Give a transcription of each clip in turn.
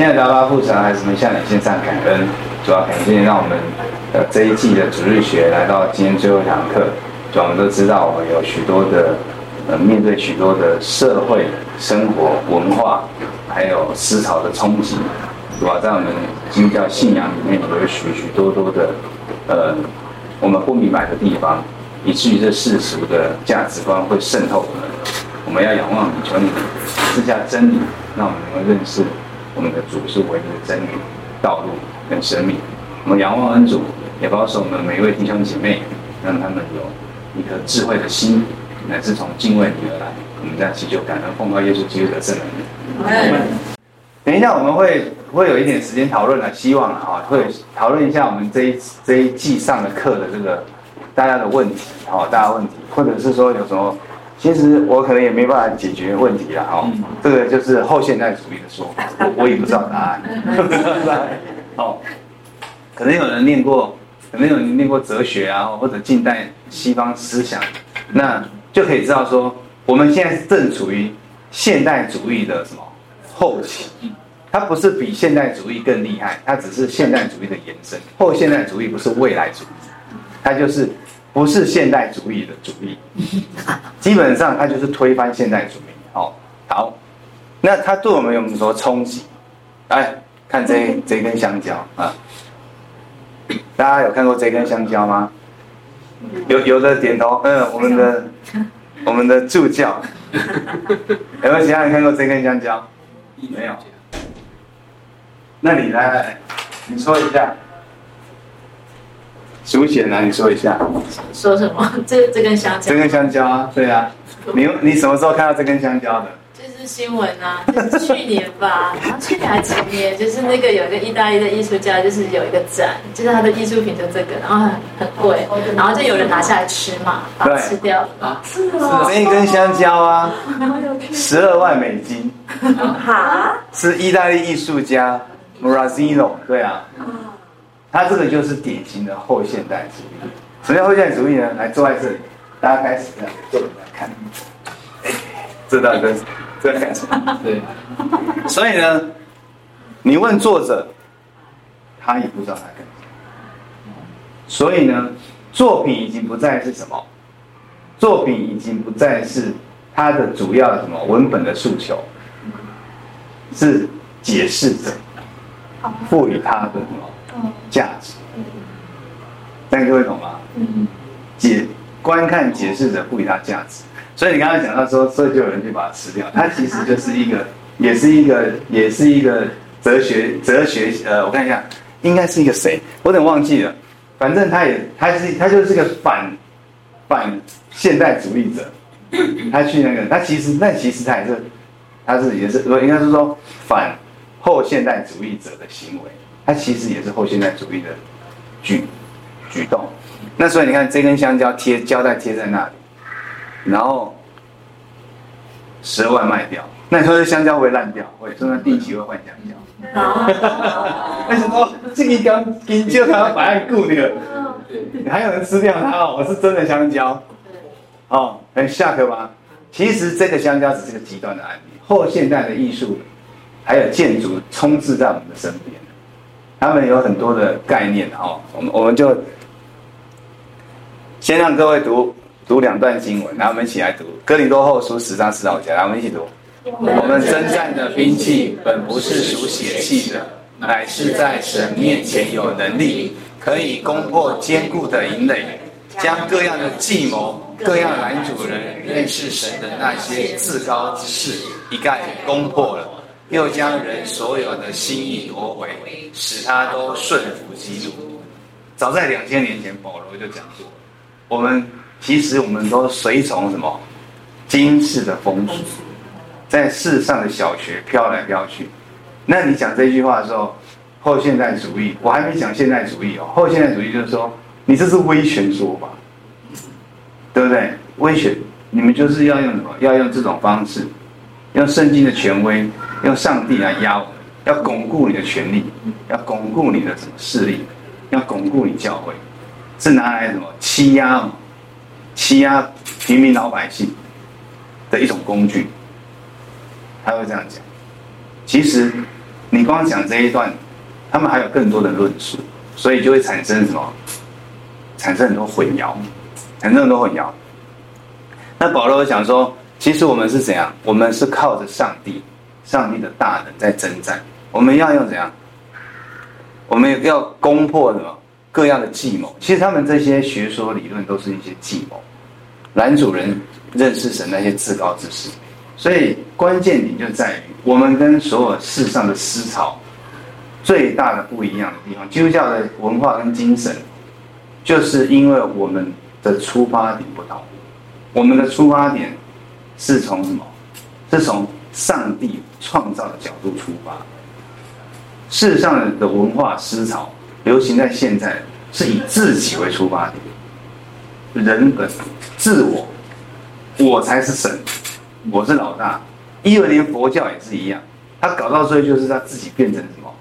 亲爱的阿爸父神，孩子们向你献上感恩，主要感谢让我们呃这一季的主日学来到今天最后一堂课。主要我们都知道，我们有许多的呃面对许多的社会生活文化，还有思潮的冲击，主要在我们基督教信仰里面有许许多多的呃我们不明白的地方，以至于这世俗的价值观会渗透我们。我们要仰望你，求你赐下真理，让我们能够认识。我们的主是唯一的真理、道路跟生命。我们仰望恩主，也保守我们每一位弟兄姐妹，让他们有一颗智慧的心，乃是从敬畏你而来。我们在祈求感恩奉告耶稣基督的圣名。嗯、等一下我们会会有一点时间讨论了，希望啊会讨论一下我们这一这一季上的课的这个大家的问题，好，大家问题，或者是说有什么。其实我可能也没办法解决问题了哈，这个就是后现代主义的说法，我我也不知道答案。哦，可能有人念过，可能有人念过哲学啊，或者近代西方思想，那就可以知道说，我们现在正处于现代主义的什么后期，它不是比现代主义更厉害，它只是现代主义的延伸。后现代主义不是未来主义，它就是。不是现代主义的主义，基本上它就是推翻现代主义。好，好，那它对我们有什么冲击？来看这 这根香蕉啊，大家有看过这根香蕉吗？有有的点头，嗯，我们的我们的助教，有没有其他人看过这根香蕉？没有。那你来来，你说一下。淑贤啊，你说一下。说什么？这这根香蕉。这根香蕉啊，对啊。你你什么时候看到这根香蕉的？就是新闻啊，就是去年吧，然 后去年还前年，就是那个有一个意大利的艺术家，就是有一个展，就是他的艺术品就这个，然后很很贵，然后就有人拿下来吃嘛，把它吃掉了。啊，是哦。这一根香蕉啊，十二万美金。哈？是意大利艺术家 Murazzino，对啊。他这个就是典型的后现代主义。什么叫后现代主义呢？来坐在这里，大家开始这样坐着来看。哎，这大哥，在干什么？对。所以呢，你问作者，他也不知道他干什么。所以呢，作品已经不再是什么？作品已经不再是他的主要什么文本的诉求，是解释者赋予他的什么？价值，这样各位懂吗？解观看解释者赋予它价值，所以你刚才讲到说，所以就有人去把它吃掉，它其实就是一个，也是一个，也是一个哲学哲学。呃，我看一下，应该是一个谁，我有点忘记了。反正他也，他是他就是个反反现代主义者，他去那个，他其实那其实他也是，他是也是，应该是说反后现代主义者的行为。它其实也是后现代主义的举举动，那所以你看这根香蕉贴胶带贴在那里，然后十二万卖掉，那你说这香蕉会烂掉？会，所以定期会换香蕉。为什么这一根根就它要摆在固定？还有人吃掉它哦？我是真的香蕉，哦，很下课吧？其实这个香蕉只是个极端的案例，后现代的艺术还有建筑充斥在我们的身边。他们有很多的概念哈，我们我们就先让各位读读两段经文，然后，我们一起来读《哥林多后书》十章十到五节，来，我们一起读。我们征战的兵器本不是属血气的，乃是在神面前有能力，可以攻破坚固的营垒，将各样的计谋、各样拦阻人认识神的那些自高之事，一概攻破了。又将人所有的心意夺回，使他都顺服基督。早在两千年前，保罗就讲过，我们其实我们都随从什么今世的风俗，在世上的小学飘来飘去。那你讲这句话的时候，后现代主义，我还没讲现代主义哦。后现代主义就是说，你这是威权说法，对不对？威权，你们就是要用什么？要用这种方式，用圣经的权威。用上帝来压我们，要巩固你的权力，要巩固你的什么势力，要巩固你教会，是拿来什么欺压、欺压平民老百姓的一种工具。他会这样讲。其实你光讲这一段，他们还有更多的论述，所以就会产生什么？产生很多混淆，产生很多混淆。那保罗想说，其实我们是怎样？我们是靠着上帝，上帝的大能在征战。我们要用怎样？我们要攻破什么各样的计谋？其实他们这些学说理论都是一些计谋，男主人认识神那些至高之事。所以关键点就在于，我们跟所有世上的思潮最大的不一样的地方，基督教的文化跟精神，就是因为我们的出发点不同。我们的出发点是从什么？是从上帝创造的角度出发。世上的文化思潮流行在现在，是以自己为出发点，人本自我，我才是神，我是老大。因为连佛教也是一样，他搞到最后就是他自己变成什么？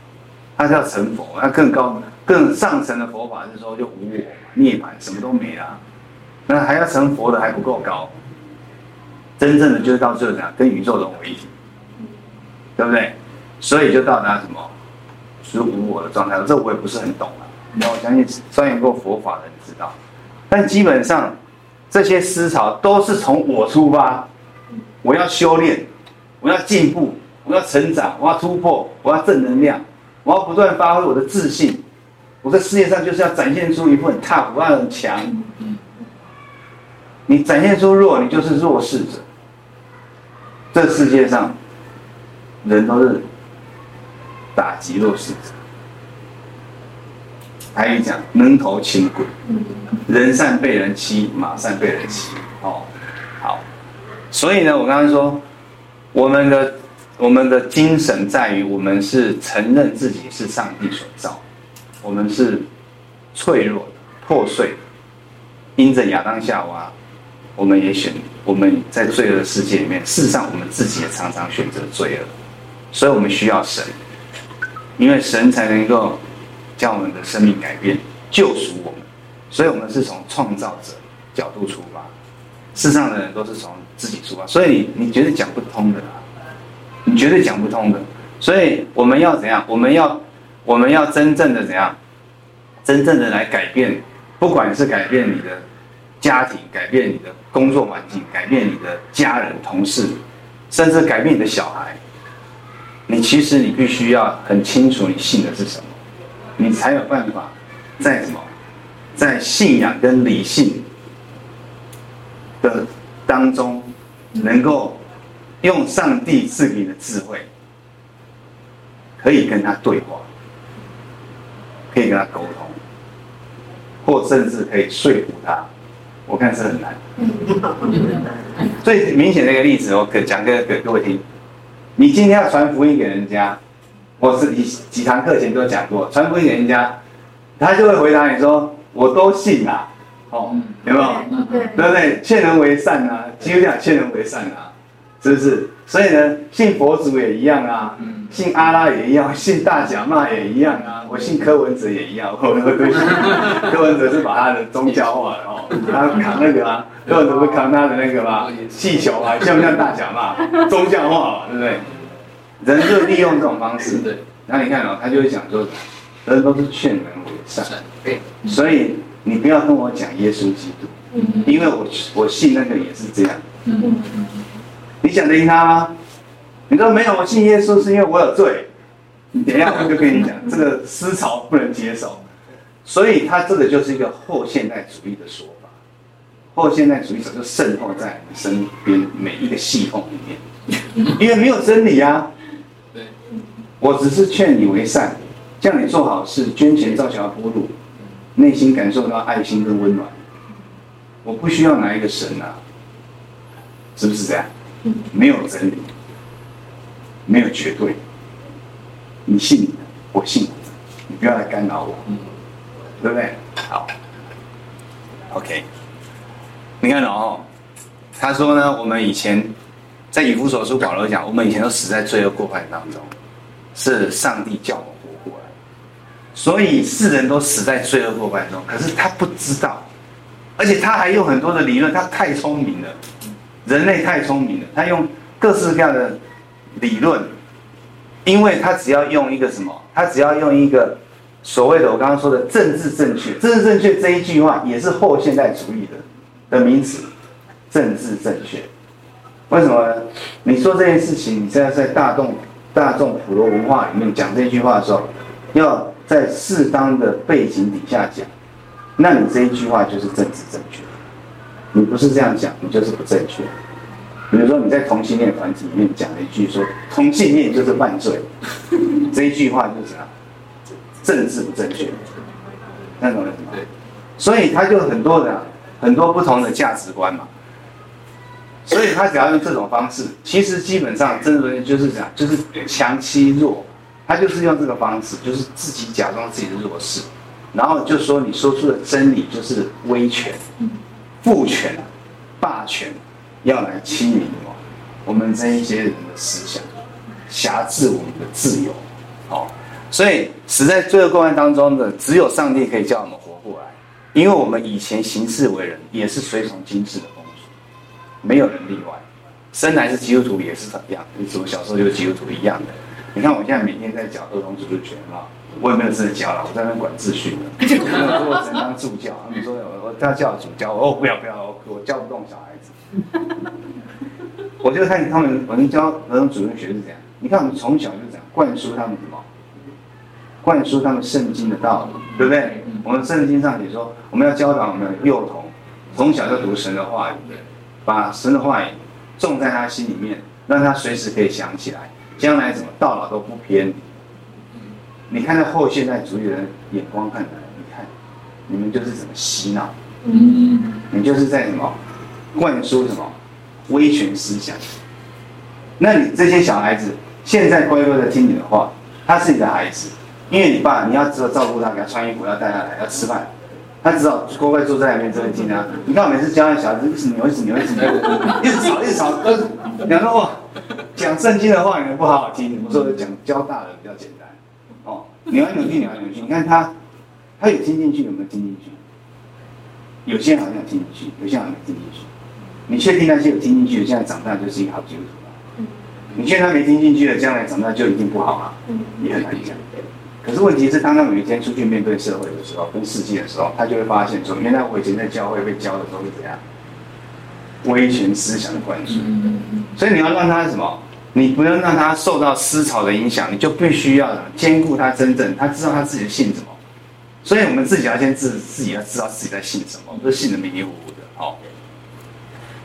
他是要成佛，那更高、更上层的佛法是说就无我、涅槃，什么都没了。那还要成佛的还不够高，真正的就是到最后怎样跟宇宙融为一体，对不对？所以就到达什么？是无我的状态，这我也不是很懂啊。那我相信钻研过佛法的人知道，但基本上这些思潮都是从我出发，我要修炼，我要进步，我要成长，我要突破，我要正能量，我要不断发挥我的自信。我在世界上就是要展现出一份很 tough，很强。你展现出弱，你就是弱势者。这世界上人都是。打击弱势者，还有讲人头轻鬼，人善被人欺，马善被人骑。哦，好，所以呢，我刚刚说，我们的我们的精神在于，我们是承认自己是上帝所造，我们是脆弱的、破碎的。因着亚当夏娃，我们也选我们在罪恶的世界里面，事实上我们自己也常常选择罪恶，所以我们需要神。因为神才能够将我们的生命改变、救赎我们，所以我们是从创造者角度出发。世上的人都是从自己出发，所以你你绝对讲不通的，你绝对讲不通的。所以我们要怎样？我们要我们要真正的怎样？真正的来改变，不管是改变你的家庭、改变你的工作环境、改变你的家人、同事，甚至改变你的小孩。你其实你必须要很清楚你信的是什么，你才有办法在什么，在信仰跟理性的当中，能够用上帝赐给你的智慧，可以跟他对话，可以跟他沟通，或甚至可以说服他。我看是很难。最明显的一个例子，我可讲给给各位听。你今天要传福音给人家，我是几几堂课前都讲过，传福音给人家，他就会回答你说：“我都信啊，哦，有没有？对不对？劝人为善啊，基督教劝人为善啊，是不是？所以呢，信佛祖也一样啊，信阿拉也一样，信大甲骂也一样啊，我信柯文哲也一样，我都信。柯文哲是把他的宗教化了哦，他扛那个啊。柯文哲不是扛他的那个吗？气球啊，像不像大甲骂？宗教化嘛，对不对？人就利用这种方式。对。然后你看哦，他就会讲说，人都是劝人为善。对。所以你不要跟我讲耶稣基督，因为我我信那个也是这样。你讲得赢他吗？你说没有，我信耶稣是因为我有罪。你等一下我就跟你讲，这个思潮不能接受。所以他这个就是一个后现代主义的说法。后现代主义者就渗透在你身边每一个系统里面，因为没有真理啊。对，我只是劝你为善，叫你做好事，捐钱造桥铺路，内心感受到爱心跟温暖。我不需要哪一个神啊，是不是这样？没有真理，没有绝对。你信你的，我信我的，你不要来干扰我，对不对？好，OK。你看哦，他说呢，我们以前在以弗所书保罗讲，我们以前都死在罪恶过犯当中，是上帝叫我们活过来，所以世人都死在罪恶过犯中，可是他不知道，而且他还有很多的理论，他太聪明了，人类太聪明了，他用各式各样的理论，因为他只要用一个什么，他只要用一个所谓的我刚刚说的政治正确，政治正确这一句话也是后现代主义的的名词，政治正确。为什么呢？你说这件事情，你现在在大众大众普罗文化里面讲这句话的时候，要在适当的背景底下讲，那你这一句话就是政治正确。你不是这样讲，你就是不正确。比如说你在同性恋团体里面讲了一句说同性恋就是犯罪，这一句话就是啥？政治不正确，那懂了吗？所以他就很多的很多不同的价值观嘛。所以他只要用这种方式，其实基本上真的就是这样，就是强欺弱，他就是用这个方式，就是自己假装自己的弱势，然后就说你说出的真理就是威权、父权、霸权，要来欺凌我，我们这一些人的思想，辖制我们的自由，哦，所以死在罪恶过犯当中的，只有上帝可以叫我们活过来，因为我们以前行事为人也是随从今世的风俗。没有人例外，生来是基督徒也是怎样？你怎么小时候就是基督徒一样的。你看我现在每天在讲儿童主日学啊，我也没有真的教了，我在那管秩序的。我说我只能当助教，他们说我我他叫主教，我哦不要不要，我教不动小孩子。我就看他们，我们教儿童主任学是这样。你看我们从小就这样灌输他们什么？灌输他们圣经的道理，对不对？我们圣经上也说，我们要教导我们的幼童从小就读神的话语。把神的话语种在他心里面，让他随时可以想起来，将来怎么到老都不偏。你看到后现代主义的人眼光看来，你看你们就是怎么洗脑，嗯你就是在什么灌输什么威权思想。那你这些小孩子现在乖乖的听你的话，他是你的孩子，因为你爸你要知道照顾他，给他穿衣服，要带他来，要吃饭。他只好乖乖坐在那边，这边听啊。你看我每次教那小孩子，一直扭，一直扭，一直扭，一直吵，一直吵。都两个哇，讲圣经的话你们不好好听。我说讲教大人比较简单。哦，扭来扭去，扭来扭去。你看他，他有听进去，有没有听进去？有些人好像听进去，有些人好像没听进去。你确定那些有听进去的，现在长大就是一个好基督徒吗？你确定他没听进去的，将来长大就一定不好吗？也很难讲。可是问题是，当他每天出去面对社会的时候，跟世界的时候，他就会发现说，原来我以前在教会被教的都是怎样，威权思想的灌输。所以你要让他什么？你不能让他受到思潮的影响，你就必须要兼顾他真正，他知道他自己的信什么。所以我们自己要先自自己要知道自己在信什么，不是信的迷迷糊糊的。好，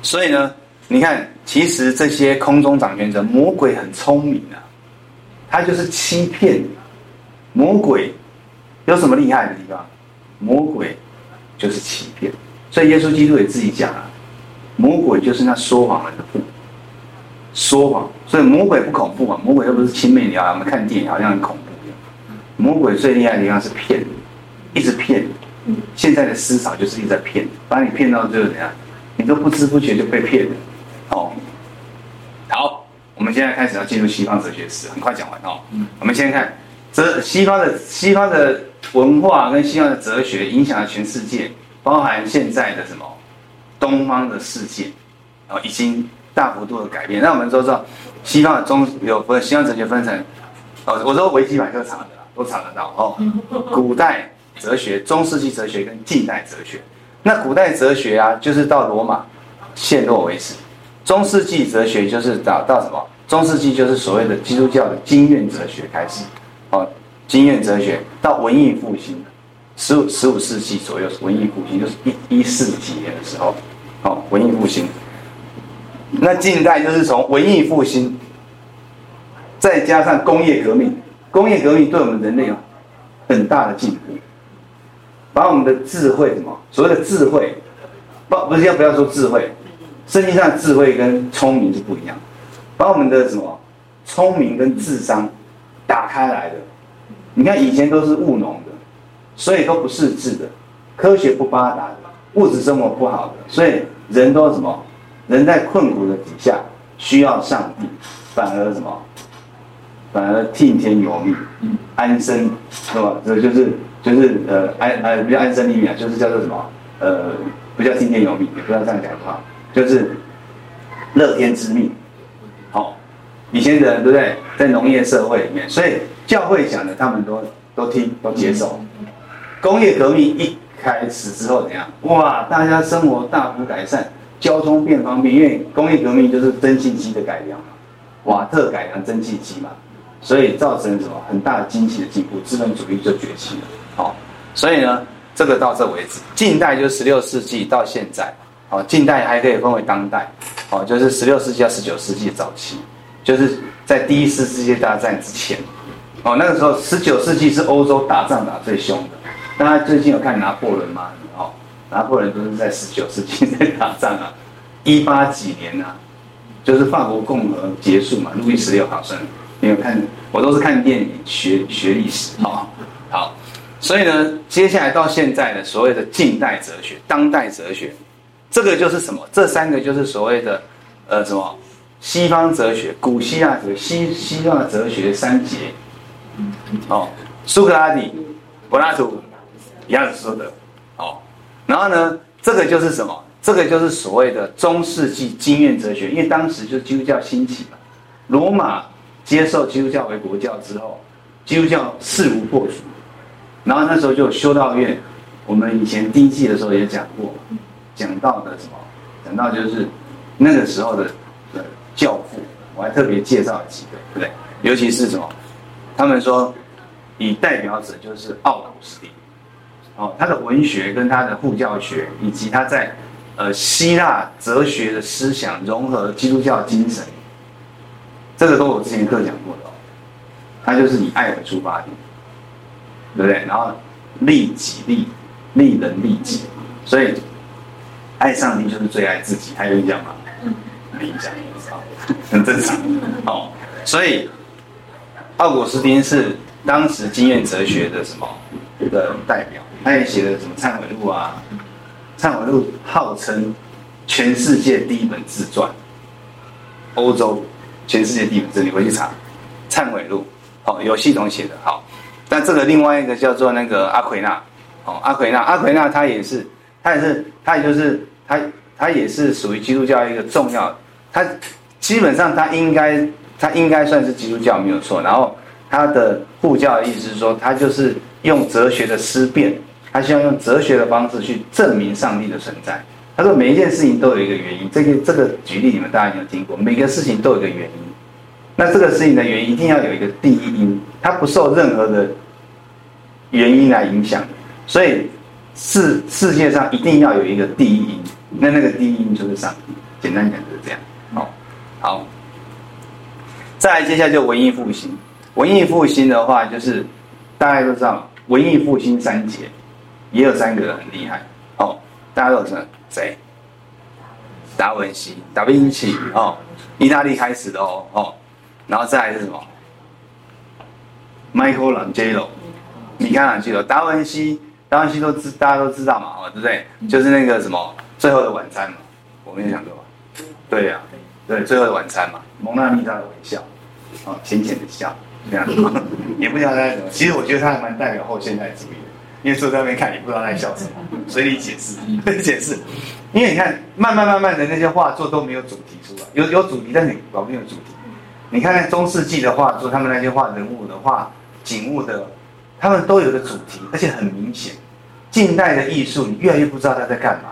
所以呢，你看，其实这些空中掌权者，魔鬼很聪明啊，他就是欺骗你。魔鬼有什么厉害的地方？魔鬼就是欺骗，所以耶稣基督也自己讲了，魔鬼就是那说谎的父。说谎，所以魔鬼不恐怖啊，魔鬼又不是青面獠牙，我们看电影好像很恐怖一样。魔鬼最厉害的地方是骗你，一直骗你。现在的思潮就是一直在骗，把你骗到最后怎样？你都不知不觉就被骗了。哦，好，我们现在开始要进入西方哲学史，很快讲完哦。我们先看。这西方的西方的文化跟西方的哲学影响了全世界，包含现在的什么东方的世界，然后，已经大幅度的改变。那我们都知道，西方的中有分西方哲学分成，哦，我说维基百科查的都查得到哦。古代哲学、中世纪哲学跟近代哲学。那古代哲学啊，就是到罗马陷落为止；中世纪哲学就是到到什么？中世纪就是所谓的基督教的经验哲学开始。哦，经验哲学到文艺复兴，十五十五世纪左右，文艺复兴就是一一四几年的时候，哦，文艺复兴。那近代就是从文艺复兴，再加上工业革命，工业革命对我们人类有很大的进步，把我们的智慧什么所谓的智慧，不不是要不要说智慧，实际上智慧跟聪明是不一样，把我们的什么聪明跟智商。打开来的，你看以前都是务农的，所以都不识字的，科学不发达的，物质生活不好的，所以人都什么？人在困苦的底下需要上帝，反而什么？反而听天由命，安身是吧？这就是就是呃安呃比较安身立命啊，就是叫做什么？呃不叫听天由命，也不要这样讲的话，就是乐天知命。好，以前的人对不对？在农业社会里面，所以教会讲的他们都都听都接受。工业革命一开始之后怎样？哇，大家生活大幅改善，交通变方便，因为工业革命就是蒸汽机的改良嘛，瓦特改良蒸汽机嘛，所以造成什么很大的经济的进步，资本主义就崛起了。好，所以呢，这个到这为止。近代就十六世纪到现在，好，近代还可以分为当代，好，就是十六世纪到十九世纪早期。就是在第一次世界大战之前，哦，那个时候十九世纪是欧洲打仗打最凶的。大家最近有看拿破仑吗？拿破仑都是在十九世纪在打仗啊，一八几年啊，就是法国共和结束嘛，路易十六好像没有看，我都是看电影学学历史，好，好，所以呢，接下来到现在的所谓的近代哲学、当代哲学，这个就是什么？这三个就是所谓的呃什么？西方哲学、古希腊哲、西西方哲学三杰，哦，苏格拉底、柏拉图、亚里士多德，然后呢，这个就是什么？这个就是所谓的中世纪经验哲学，因为当时就基督教兴起嘛，罗马接受基督教为国教之后，基督教势如破竹，然后那时候就修道院，我们以前第一季的时候也讲过，讲到的什么？讲到就是那个时候的。教父，我还特别介绍几个，对不对？尤其是什么？他们说，以代表者就是奥古斯丁，哦，他的文学跟他的护教学，以及他在呃希腊哲学的思想融合基督教精神，这个都我之前课讲过的哦。他就是以爱为出发点，对不对？然后利己利利人利己，所以爱上帝就是最爱自己，还有一讲吗？没讲。很正常，哦，所以奥古斯丁是当时经验哲学的什么的代表？他也写了什么《忏悔录》啊，《忏悔录》号称全世界第一本自传，欧洲全世界第一本自，你回去查《忏悔录》，哦，有系统写的，好。但这个另外一个叫做那个阿奎那，哦，阿奎那，阿奎那他也是，他也是，他也就是他，他也是属于基督教一个重要，他。基本上他应该，他应该算是基督教没有错。然后他的护教的意思是说，他就是用哲学的思辨，他希望用哲学的方式去证明上帝的存在。他说每一件事情都有一个原因。这个这个举例你们大家有没有听过？每个事情都有一个原因。那这个事情的原因一定要有一个第一因，它不受任何的原因来影响。所以世世界上一定要有一个第一因。那那个第一因就是上帝。简单讲就是这样哦。好，再来，接下来就文艺复兴。文艺复兴的话，就是大家都知道，文艺复兴三杰，也有三个人很厉害。哦，大家都知道谁？达文西，达文西哦，意大利开始的哦哦，然后再来是什么？Michelangelo，米开朗基罗，达文西，达文西都知，大家都知道嘛，哦，对不对？就是那个什么《最后的晚餐》嘛，我没有想过吧？对呀、啊。对，最后的晚餐嘛，蒙娜丽莎的微笑，哦，浅浅的笑，这样，也不知道他在什么。其实我觉得他还蛮代表后现代主义的，因为坐在那边看也不知道他在笑什么，随你解释，解释。因为你看，慢慢慢慢的那些画作都没有主题出来，有有主题，但是搞不清楚主题。你看看中世纪的画作，他们那些画人物的画景物的，他们都有个主题，而且很明显。近代的艺术，你越来越不知道他在干嘛，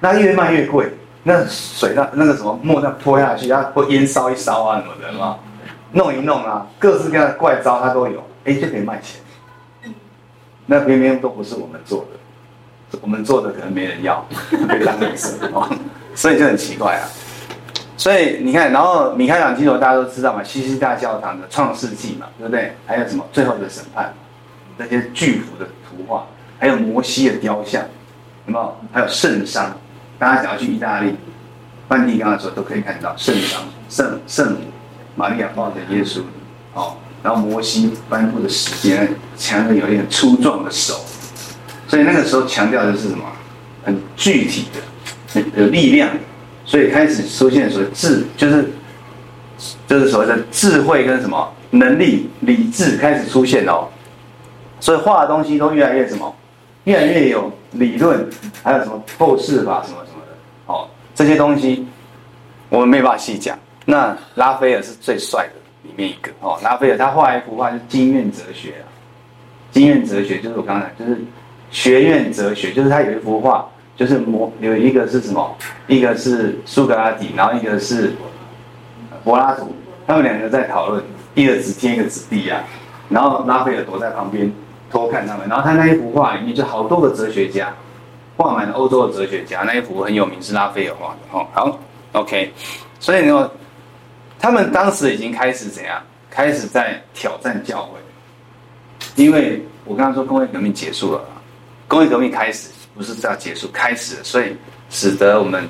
那越卖越贵。那水那那个什么墨那泼下去，它会烟烧一烧啊什么的嘛，弄一弄啊，各式各样的怪招他都有，哎，就可以卖钱。那偏偏都不是我们做的，我们做的可能没人要，被当垃圾哦，所以就很奇怪啊。所以你看，然后米开朗基罗大家都知道嘛，西西大教堂的创世纪嘛，对不对？还有什么最后的审判，那些巨幅的图画，还有摩西的雕像，有没有？还有圣殤。大家只要去意大利，梵蒂冈的时候都可以看到圣殤、圣圣母玛利亚抱着耶稣，哦，然后摩西颁布的时间，强的有一点粗壮的手，所以那个时候强调的是什么？很具体的，很有力量，所以开始出现所谓智，就是就是所谓的智慧跟什么？能力、理智开始出现哦，所以画的东西都越来越什么，越来越有理论，还有什么透视法什么什么的。哦，这些东西我们没办法细讲，那拉斐尔是最帅的里面一个哦。拉斐尔他画一幅画，就是经院哲学啊。经院哲学就是我刚才就是学院哲学，就是他有一幅画，就是模有一个是什么？一个是苏格拉底，然后一个是柏拉图，他们两个在讨论，一个指天，一个指地啊。然后拉斐尔躲在旁边偷看他们。然后他那一幅画里面就好多个哲学家，画满了欧洲的哲学家。那一幅很有名，是拉斐尔画的哦。好，OK。所以呢，他们当时已经开始怎样？开始在挑战教会。因为我刚刚说工业革命结束了，工业革命开始不是这样结束，开始，所以使得我们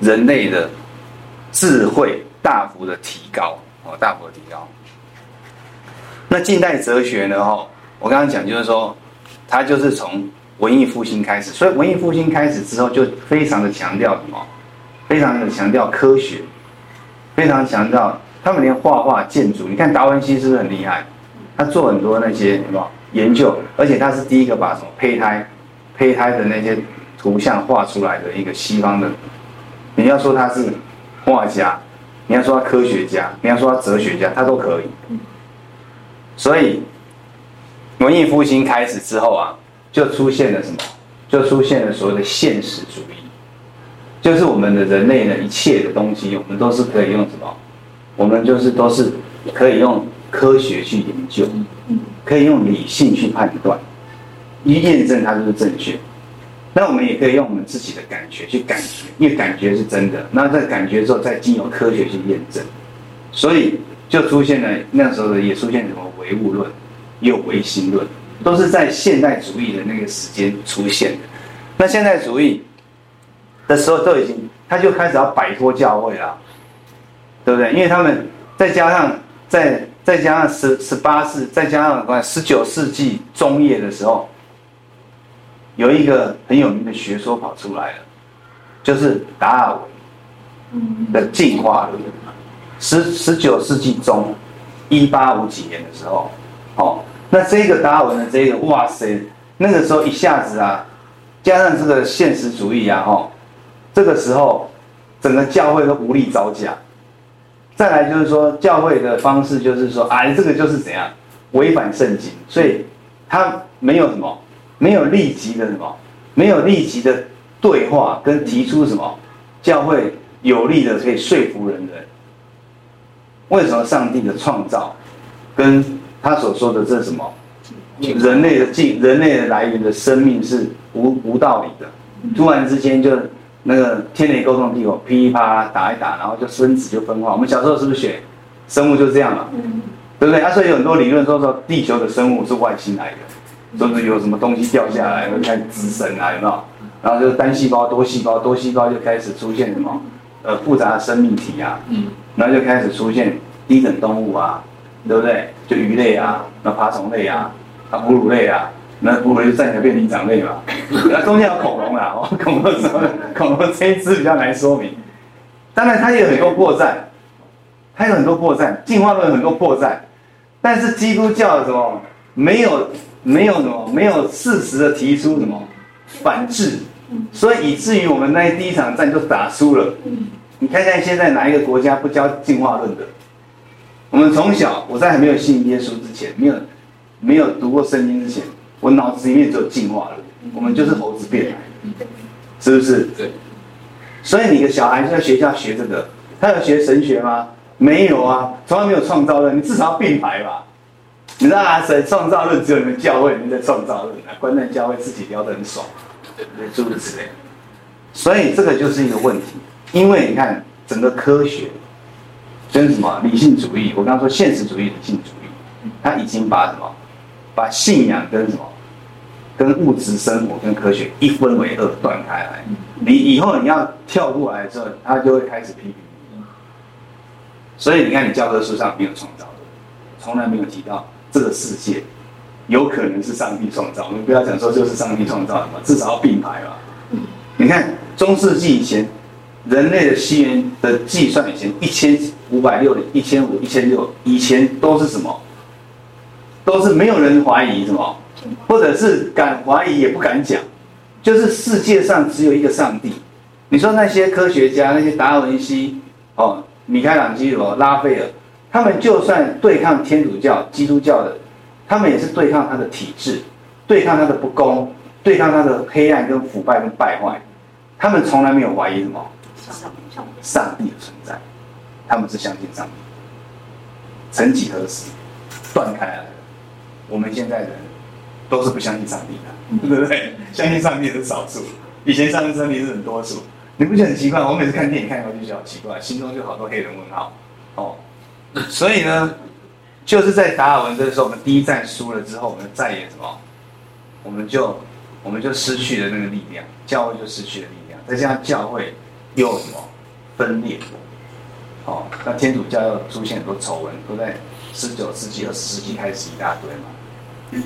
人类的智慧大幅的提高哦，大幅的提高。那近代哲学呢？哈，我刚刚讲就是说，它就是从文艺复兴开始，所以文艺复兴开始之后，就非常的强调什么？非常的强调科学，非常强调他们连画画、建筑，你看达文西是不是很厉害？他做很多那些什么研究，而且他是第一个把什么胚胎、胚胎的那些图像画出来的一个西方的。你要说他是画家，你要说他科学家，你要说他哲学家，他都可以。所以文艺复兴开始之后啊，就出现了什么？就出现了所谓的现实主义，就是我们的人类的一切的东西，我们都是可以用什么？我们就是都是可以用。科学去研究，可以用理性去判断，一验证它就是正确。那我们也可以用我们自己的感觉去感觉，因为感觉是真的。那在感觉之后，再经由科学去验证，所以就出现了那时候的也出现什么唯物论，也有唯心论，都是在现代主义的那个时间出现的。那现代主义的时候都已经，他就开始要摆脱教会了，对不对？因为他们再加上在。再加上十十八世，再加上十九世纪中叶的时候，有一个很有名的学说跑出来了，就是达尔文的进化论。十十九世纪中，一八五几年的时候，哦，那这个达尔文的这个，哇塞，那个时候一下子啊，加上这个现实主义啊，哦，这个时候整个教会都无力招架。再来就是说，教会的方式就是说，哎，这个就是怎样违反圣经，所以他没有什么，没有立即的什么，没有立即的对话跟提出什么教会有力的可以说服人的。为什么上帝的创造跟他所说的这什么人类的进人类的来源的生命是无无道理的，突然之间就。那个天雷勾动地火，噼里啪啦打一打，然后就分子就分化。我们小时候是不是学生物就是这样嘛？嗯，对不对？啊，所以有很多理论说说地球的生物是外星来的，说是有什么东西掉下来，会开始滋生啊，有没有？然后就单细胞、多细胞、多细胞就开始出现什么呃复杂的生命体啊，嗯，然后就开始出现低等动物啊，对不对？就鱼类啊，那爬虫类啊，啊哺乳类啊。那不会就站起来变灵长类嘛？那中间有恐龙啦，哦，恐龙什么？恐龙这一支比较难说明。当然，它也有很多破绽，它有很多破绽，进化论很多破绽。但是基督教什么没有没有什么没有适时的提出什么反制，所以以至于我们那第一场战就打输了。你看看现在哪一个国家不教进化论的？我们从小我在还没有信耶稣之前，没有没有读过圣经之前。我脑子里面只有进化论，我们就是猴子变来的，是不是？对。所以你的小孩就在学校学这个，他有学神学吗？没有啊，从来没有创造论。你至少要并排吧？你知道啊，神创造论只有你们教会你们在创造论啊，关在教会自己聊得很爽，对不对？诸如此类。所以这个就是一个问题，因为你看整个科学跟什么理性主义，我刚刚说现实主义、理性主义，他已经把什么？把信仰跟什么，跟物质生活跟科学一分为二断开来，你以后你要跳过来的时候，他就会开始批评你。所以你看，你教科书上没有创造的，从来没有提到这个世界有可能是上帝创造。我们不要讲说就是上帝创造的嘛，至少要并排嘛。你看中世纪以前，人类的西元的计算以前一千五百六、一千五、一千六以前都是什么？都是没有人怀疑什么，或者是敢怀疑也不敢讲，就是世界上只有一个上帝。你说那些科学家，那些达文西，哦，米开朗基罗、拉斐尔，他们就算对抗天主教、基督教的，他们也是对抗他的体制，对抗他的不公，对抗他的黑暗跟腐败跟败坏。他们从来没有怀疑什么上帝的存在，他们是相信上帝。曾几何时，断开来了。我们现在的人都是不相信上帝的，对不对？相信上帝是少数，以前相信上帝是很多数。你不觉得很奇怪？我每次看电影看过去就好奇怪，心中就好多黑人问号。哦，所以呢，就是在达尔文这时候，我们第一战输了之后，我们再也什么，我们就我们就失去了那个力量，教会就失去了力量，再加上教会又什么分裂。哦，那天主教又出现很多丑闻，都在十九世纪、二十世纪开始一大堆嘛。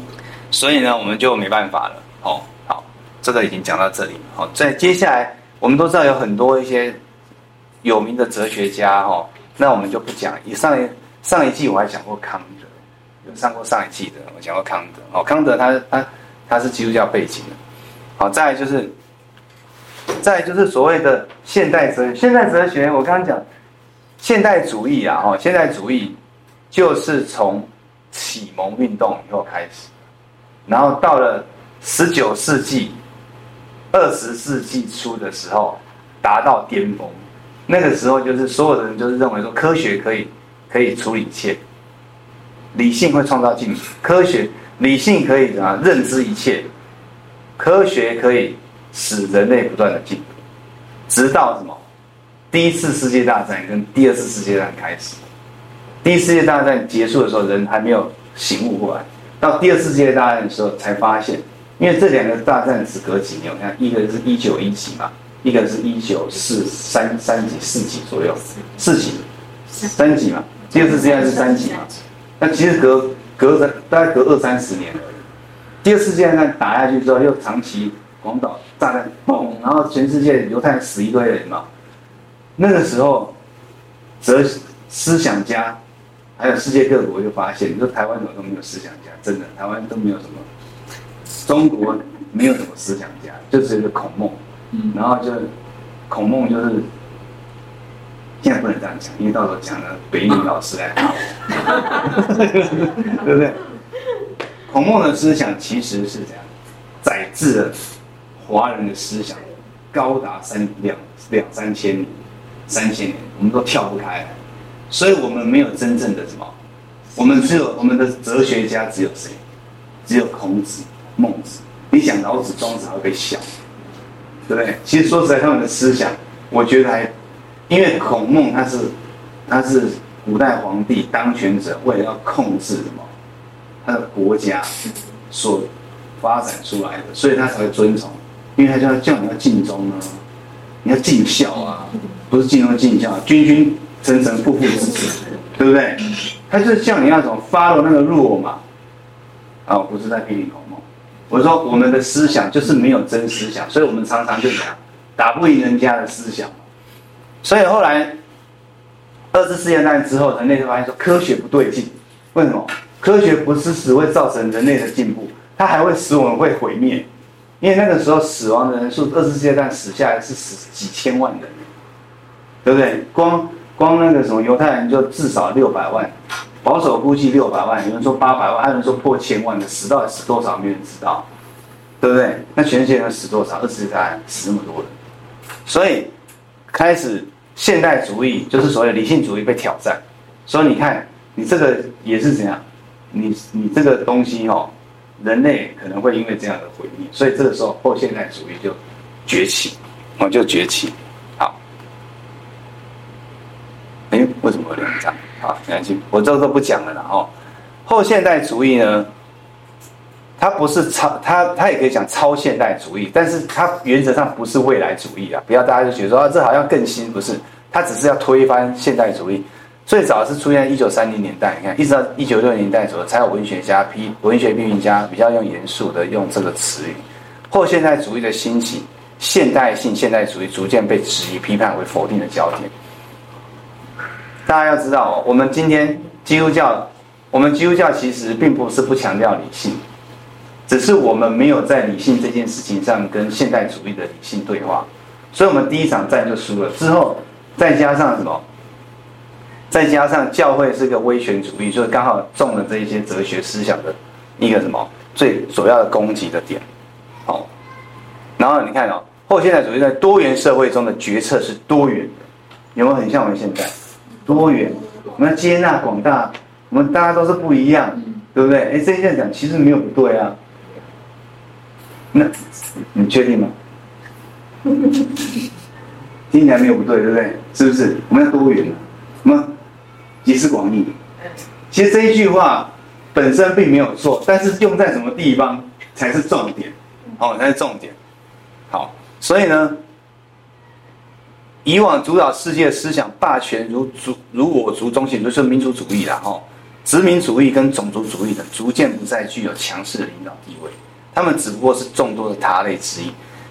所以呢，我们就没办法了。哦，好，这个已经讲到这里。好，在接下来，我们都知道有很多一些有名的哲学家。哈，那我们就不讲。以上一上一季我还讲过康德，有上过上一季的，我讲过康德。哦，康德他他他是基督教背景的。好，再就是，再就是所谓的现代哲现代哲学。我刚刚讲现代主义啊，哈，现代主义就是从。启蒙运动以后开始，然后到了十九世纪、二十世纪初的时候，达到巅峰。那个时候，就是所有的人就是认为说，科学可以可以处理一切，理性会创造进步，科学理性可以啊认知一切，科学可以使人类不断的进步，直到什么？第一次世界大战跟第二次世界大战开始。第一次世界大战结束的时候，人还没有醒悟过来。到第二次世界大战的时候，才发现，因为这两个大战只隔几年，我看一个是一九一几嘛，一个是一九四三三几四几左右，四几三几嘛。第二次世界大战是三几嘛？那其实隔隔着大概隔二三十年而已。第二次世界大战打下去之后，又长期广岛炸弹嘣，然后全世界犹太人死一堆人嘛。那个时候，哲思想家。还有世界各国就发现，你说台湾怎么都没有思想家？真的，台湾都没有什么，中国没有什么思想家，就只有一个孔孟。然后就孔孟就是，现在不能这样讲，因为到时候讲了北语老师来打我，对不对？孔孟的思想其实是这样，载制了华人的思想，高达三两两三千年，三千年，我们都跳不开来。所以我们没有真正的什么，我们只有我们的哲学家只有谁？只有孔子、孟子。你想老子、庄子还会被笑，对不对？其实说实在，他们的思想，我觉得还，因为孔孟他是他是古代皇帝当权者，为了要控制什么他的国家所发展出来的，所以他才会遵从，因为他叫叫你要尽忠啊，你要尽孝啊，不是尽忠尽孝，君君。臣臣父父之子，对不对？他就是像你那种 follow 那个弱嘛，啊，我不是在批评孔孟。我说我们的思想就是没有真思想，所以我们常常就讲打不赢人家的思想。所以后来二次世界大战之后，人类就发现说科学不对劲。为什么？科学不是只会造成人类的进步，它还会使我们会毁灭。因为那个时候死亡的人数，二次世界大战死下来是死几千万人，对不对？光光那个什么犹太人就至少六百万，保守估计六百万，有人说八百万，还有人说破千万的，死到底死多少没人知道，对不对？那全世界人死多少？二十代死那么多人，所以开始现代主义就是所谓理性主义被挑战。所以你看，你这个也是怎样？你你这个东西哦，人类可能会因为这样的毁灭，所以这个时候后现代主义就崛起，哦，就崛起。哎，为什么有两张？好，没关系，我这个都不讲了。然后，后现代主义呢，它不是超，它它也可以讲超现代主义，但是它原则上不是未来主义啊！不要大家就觉得说啊，这好像更新，不是？它只是要推翻现代主义。最早是出现在一九三零年代，你看，一直到一九六零年代左右，才有文学家批文学批评家比较用严肃的用这个词语。后现代主义的兴起，现代性现代主义逐渐被质疑、批判为否定的焦点。大家要知道，我们今天基督教，我们基督教其实并不是不强调理性，只是我们没有在理性这件事情上跟现代主义的理性对话，所以我们第一场战就输了。之后再加上什么？再加上教会是个威权主义，就是刚好中了这一些哲学思想的一个什么最主要的攻击的点。好，然后你看哦，后现代主义在多元社会中的决策是多元的，有没有很像我们现在多元？我们要接纳广大，我们大家都是不一样，对不对？哎，这样讲其实没有不对啊。那你确定吗？听起来没有不对，对不对？是不是？我们要多元，我们集思广益。其实这一句话本身并没有错，但是用在什么地方才是重点？哦，才是重点。好，所以呢，以往主导世界思想霸权如主如我族中心，就是民族主义啦，哈，殖民主义跟种族主义的逐渐不再具有强势的领导地位，他们只不过是众多的他类之一。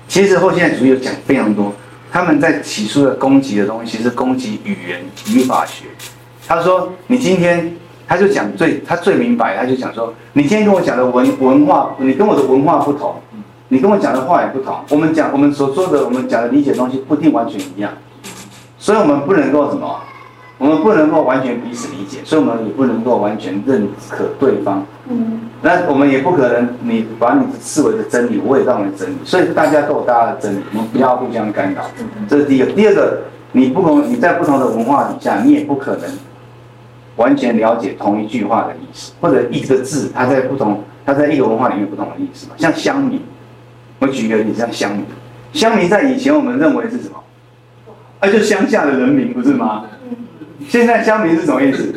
其实后现代主义有讲非常多，他们在起初的攻击的东西是攻击语言语法学。他说：“你今天，他就讲最他最明白，他就讲说，你今天跟我讲的文文化，你跟我的文化不同，你跟我讲的话也不同。我们讲我们所说的，我们讲的理解东西不一定完全一样，所以我们不能够什么，我们不能够完全彼此理解，所以我们也不能够完全认可对方。”嗯。那我们也不可能，你把你视为的真理，我也认为真理，所以大家都有大家的真理，我们不要互相干扰。这是第一个。第二个，你不同，你在不同的文化底下，你也不可能完全了解同一句话的意思，或者一个字，它在不同，它在一个文化里面不同的意思嘛。像乡民，我举一个例子，像乡民，乡民在以前我们认为是什么？啊，就乡下的人民，不是吗？现在乡民是什么意思？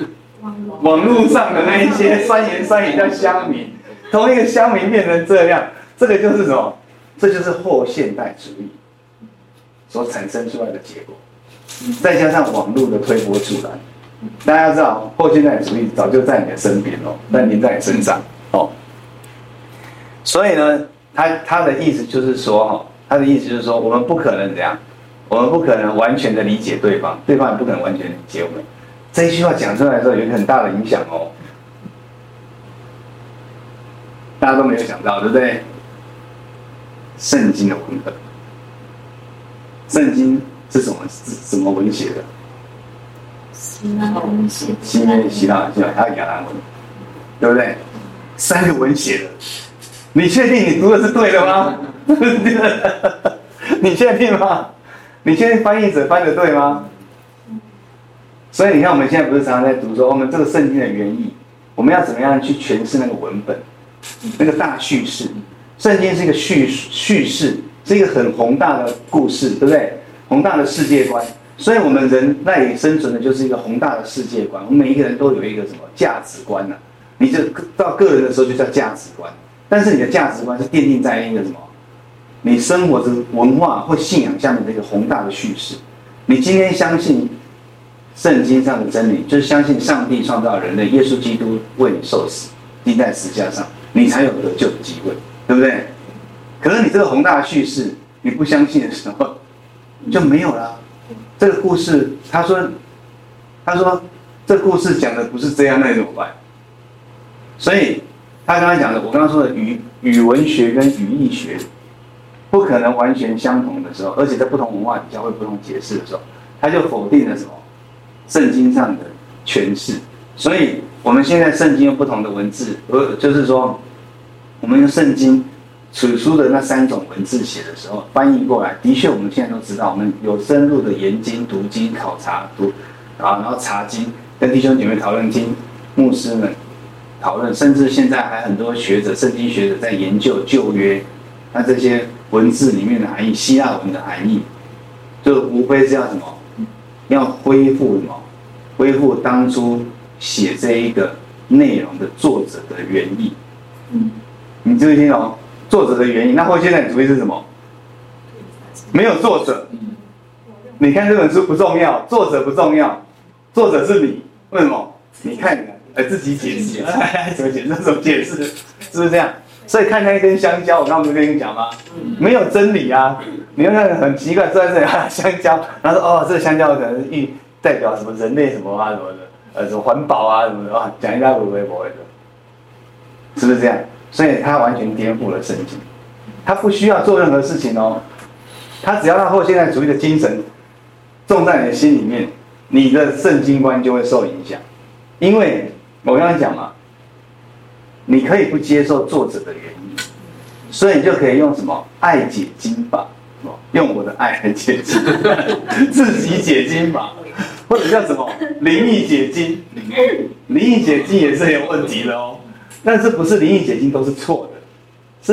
网络上的那一些 酸言酸语叫乡民，同一个乡民变成这样，这个就是什么？这就是后现代主义所产生出来的结果。再加上网络的推波助澜，大家知道后现代主义早就在你的身边哦，但您在你身上哦。所以呢，他他的意思就是说哈，他的意思就是说，我们不可能这样，我们不可能完全的理解对方，对方也不可能完全理解我们。这一句话讲出来的时候，有一个很大的影响哦，大家都没有想到，对不对？圣经的文本，圣经是什么？是什么文写的？希腊文写。希腊、希腊、希腊，还有亚兰文，对不对？三个文写的，你确定你读的是对的吗？你确定吗？你确定翻译者翻的对吗？所以你看，我们现在不是常常在读说，我们这个圣经的原意，我们要怎么样去诠释那个文本，那个大叙事？圣经是一个叙叙事，是一个很宏大的故事，对不对？宏大的世界观。所以，我们人赖以生存的就是一个宏大的世界观。我们每一个人都有一个什么价值观呢、啊？你就到个人的时候就叫价值观，但是你的价值观是奠定在一个什么？你生活的文化或信仰下面的一个宏大的叙事。你今天相信。圣经上的真理就是相信上帝创造人类，耶稣基督为你受死，钉在十字架上，你才有得救的机会，对不对？可是你这个宏大的叙事，你不相信的时候，就没有了。这个故事，他说，他说，这故事讲的不是这样，那怎么办？所以他刚才讲的，我刚刚说的语语文学跟语义学不可能完全相同的时候，而且在不同文化底下会不同解释的时候，他就否定了什么？圣经上的诠释，所以我们现在圣经用不同的文字，呃，就是说，我们用圣经此书的那三种文字写的时候，翻译过来，的确我们现在都知道，我们有深入的研经、读经、考察、读啊，然后查经，跟弟兄姐妹讨论经，牧师们讨论，甚至现在还很多学者、圣经学者在研究旧约，那这些文字里面的含义，希腊文的含义，就无非是要什么？要恢复什么？恢复当初写这一个内容的作者的原意。嗯，你注意听哦，作者的原意。那后现代主义是什么？没有作者。你看这本书不重要，作者不重要，作者是你。为什么？你看你，呃，自己解释，怎么解释？怎么解释？是不是这样？所以看那一根香蕉，我刚刚不是跟你讲吗？没有真理啊！你会看很奇怪，坐在这里啊，香蕉，然后说哦，这个香蕉可能是代表什么人类什么啊什么的，呃，什么环保啊什么的啊，讲一大堆微博的，是不是这样？所以他完全颠覆了圣经，他不需要做任何事情哦，他只要让后现代主义的精神种在你的心里面，你的圣经观就会受影响。因为我刚刚讲嘛，你可以不接受作者的原因，所以你就可以用什么爱解经法，用我的爱来解经，自己解经法，或者叫什么灵异解经，灵异解经也是很有问题的哦。但是不是灵异解经都是错的，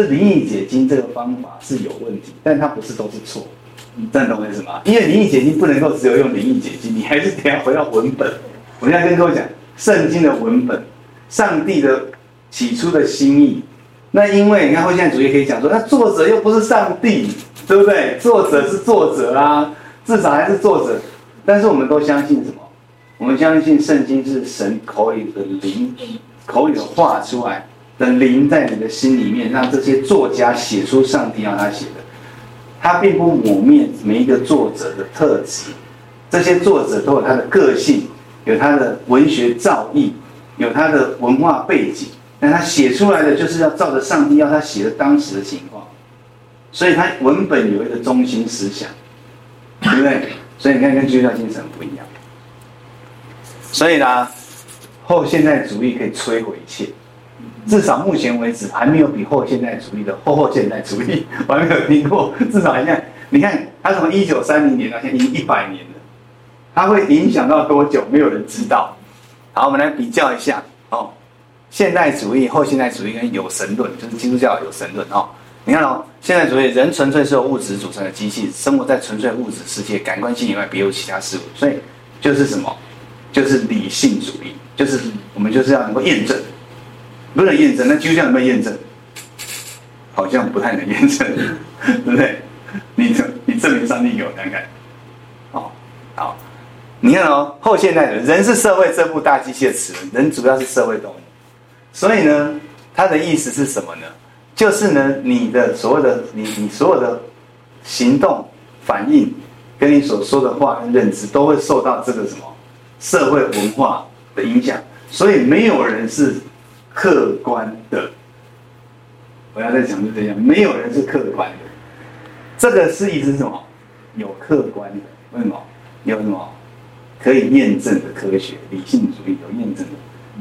是灵异解经这个方法是有问题，但它不是都是错。你赞同为什么？因为灵异解经不能够只有用灵异解经，你还是得要回到文本。我现在跟各位讲。圣经的文本，上帝的起初的心意。那因为你看后现代主义可以讲说，那作者又不是上帝，对不对？作者是作者啊，至少还是作者。但是我们都相信什么？我们相信圣经是神口里的灵，口里的话出来的灵在你的心里面，让这些作家写出上帝要他写的。他并不抹灭每一个作者的特质，这些作者都有他的个性。有他的文学造诣，有他的文化背景，但他写出来的就是要照着上帝要他写的当时的情况，所以他文本有一个中心思想，对不对？所以你看跟基督教精神不一样。所以呢，后现代主义可以摧毁一切，至少目前为止还没有比后现代主义的后后现代主义，我还没有听过。至少你看，你看他从一九三零年到现在已经一百年了。它会影响到多久？没有人知道。好，我们来比较一下。现代主义、后现代主义跟有神论，就是基督教有神论哦。你看哦，现代主义人纯粹是由物质组成的机器，生活在纯粹物质世界，感官性以外别无其他事物。所以就是什么？就是理性主义，就是我们就是要能够验证，不能验证。那基督教能不能验证？好像不太能验证，对不对？你你证明上帝有看看。哦，好。你看哦，后现代的人是社会这部大机器的齿轮，人主要是社会动物，所以呢，他的意思是什么呢？就是呢，你的所有的你你所有的行动反应，跟你所说的话跟认知，都会受到这个什么社会文化的影响，所以没有人是客观的。我要再讲就这样，没有人是客观的。这个是意思是什么？有客观的，为什么？有什么？可以验证的科学，理性主义有验证的。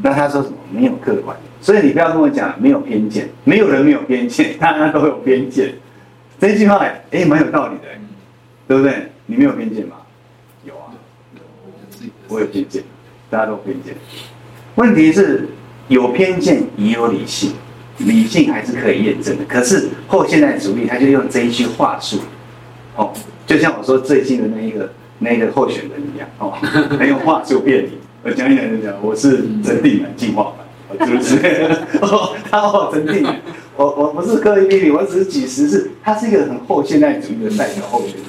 那他说什么？没有客观，所以你不要跟我讲没有偏见，没有人没有偏见，大家都有偏见。这句话哎，蛮有道理的，对不对？你没有偏见吗？有啊，我有偏见，大家都有偏见。问题是有偏见也有理性，理性还是可以验证的。可是后现代主义他就用这一句话术，哦，就像我说最近的那一个。那个候选人一样哦，很有话就变你。我讲一讲就讲，我是真定南进化版，是不是？哦，他哦，真定南，我我不是刻意逼你，我只是举实事。他是一个很后现代主义的代表候选人，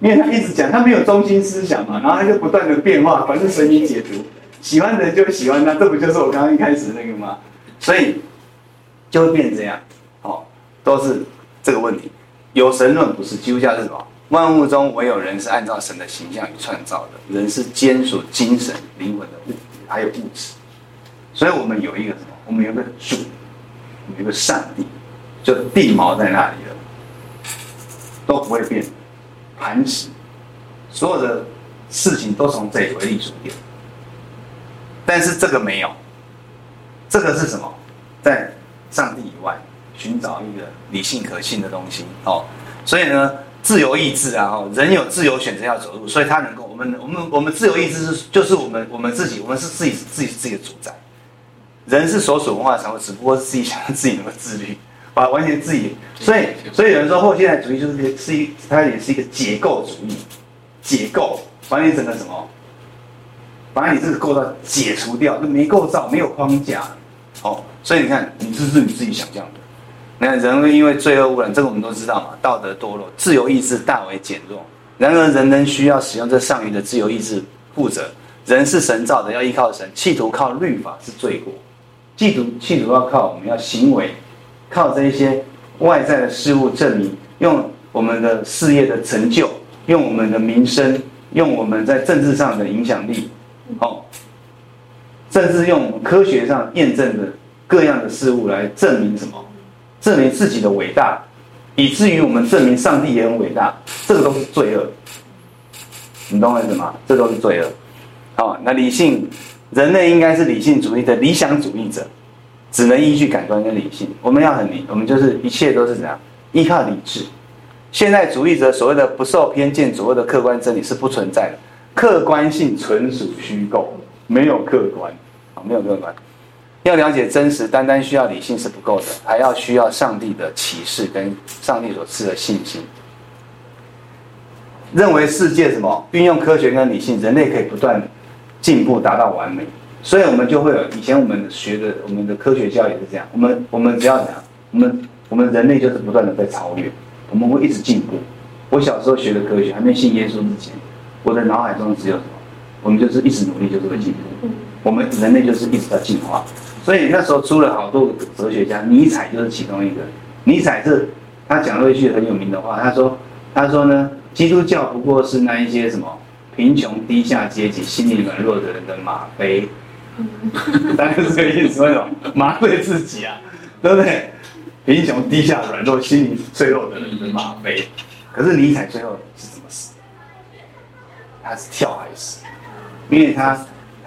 因为他一直讲他没有中心思想嘛，然后他就不断的变化，反正随你解读，喜欢的人就喜欢他，这不就是我刚刚一开始那个吗？所以就会变成这样，哦，都是这个问题。有神论不是基督教是什么？万物中唯有人是按照神的形象与创造的，人是兼属精神、灵魂的物，还有物质。所以我们有一个什么？我们有个主，我们有一个上帝，就地锚在那里了，都不会变，磐石，所有的事情都从这里为立足点。但是这个没有，这个是什么？在上帝以外寻找一个理性可信的东西哦。所以呢？自由意志啊，人有自由选择要走路，所以他能够，我们我们我们自由意志是就是我们我们自己，我们是自己自己自己的主宰。人是所属文化的产物，只不过是自己想让自己能够自律，把完全自己。所以所以有人说后现代主义就是是一，它也是一个解构主义，解构把你整个什么，把你这个构造解除掉，就没构造，没有框架。哦，所以你看，你这是你自己想象的。那人因为罪恶污染，这个我们都知道嘛，道德堕落，自由意志大为减弱。然而，人人需要使用这上余的自由意志负责。人是神造的，要依靠神，企图靠律法是罪过。企图企图要靠我们要行为，靠这一些外在的事物证明，用我们的事业的成就，用我们的名声，用我们在政治上的影响力，哦，甚至用科学上验证的各样的事物来证明什么？证明自己的伟大，以至于我们证明上帝也很伟大，这个都是罪恶。你懂我意思吗？这都是罪恶。好，那理性，人类应该是理性主义的理想主义者，只能依据感官跟理性。我们要很理，我们就是一切都是怎样依靠理智。现代主义者所谓的不受偏见，所谓的客观真理是不存在的，客观性纯属虚构，没有客观，啊，没有客观。要了解真实，单单需要理性是不够的，还要需要上帝的启示跟上帝所赐的信心。认为世界什么运用科学跟理性，人类可以不断进步，达到完美，所以我们就会有以前我们学的我们的科学教育是这样，我们我们只要怎样，我们我们人类就是不断的在超越，我们会一直进步。我小时候学的科学，还没信耶稣之前，我的脑海中只有什么？我们就是一直努力，就是会进步。我们人类就是一直在进化。所以那时候出了好多哲学家，尼采就是其中一个。尼采是他讲了一句很有名的话，他说：“他说呢，基督教不过是那一些什么贫穷低下阶级、心理软弱的人的吗啡。”大概是这个意思，为什么麻醉自己啊？对不对？贫穷低下、软弱、心理脆弱的人的吗啡。可是尼采最后是怎么死？他是跳海死，因为他。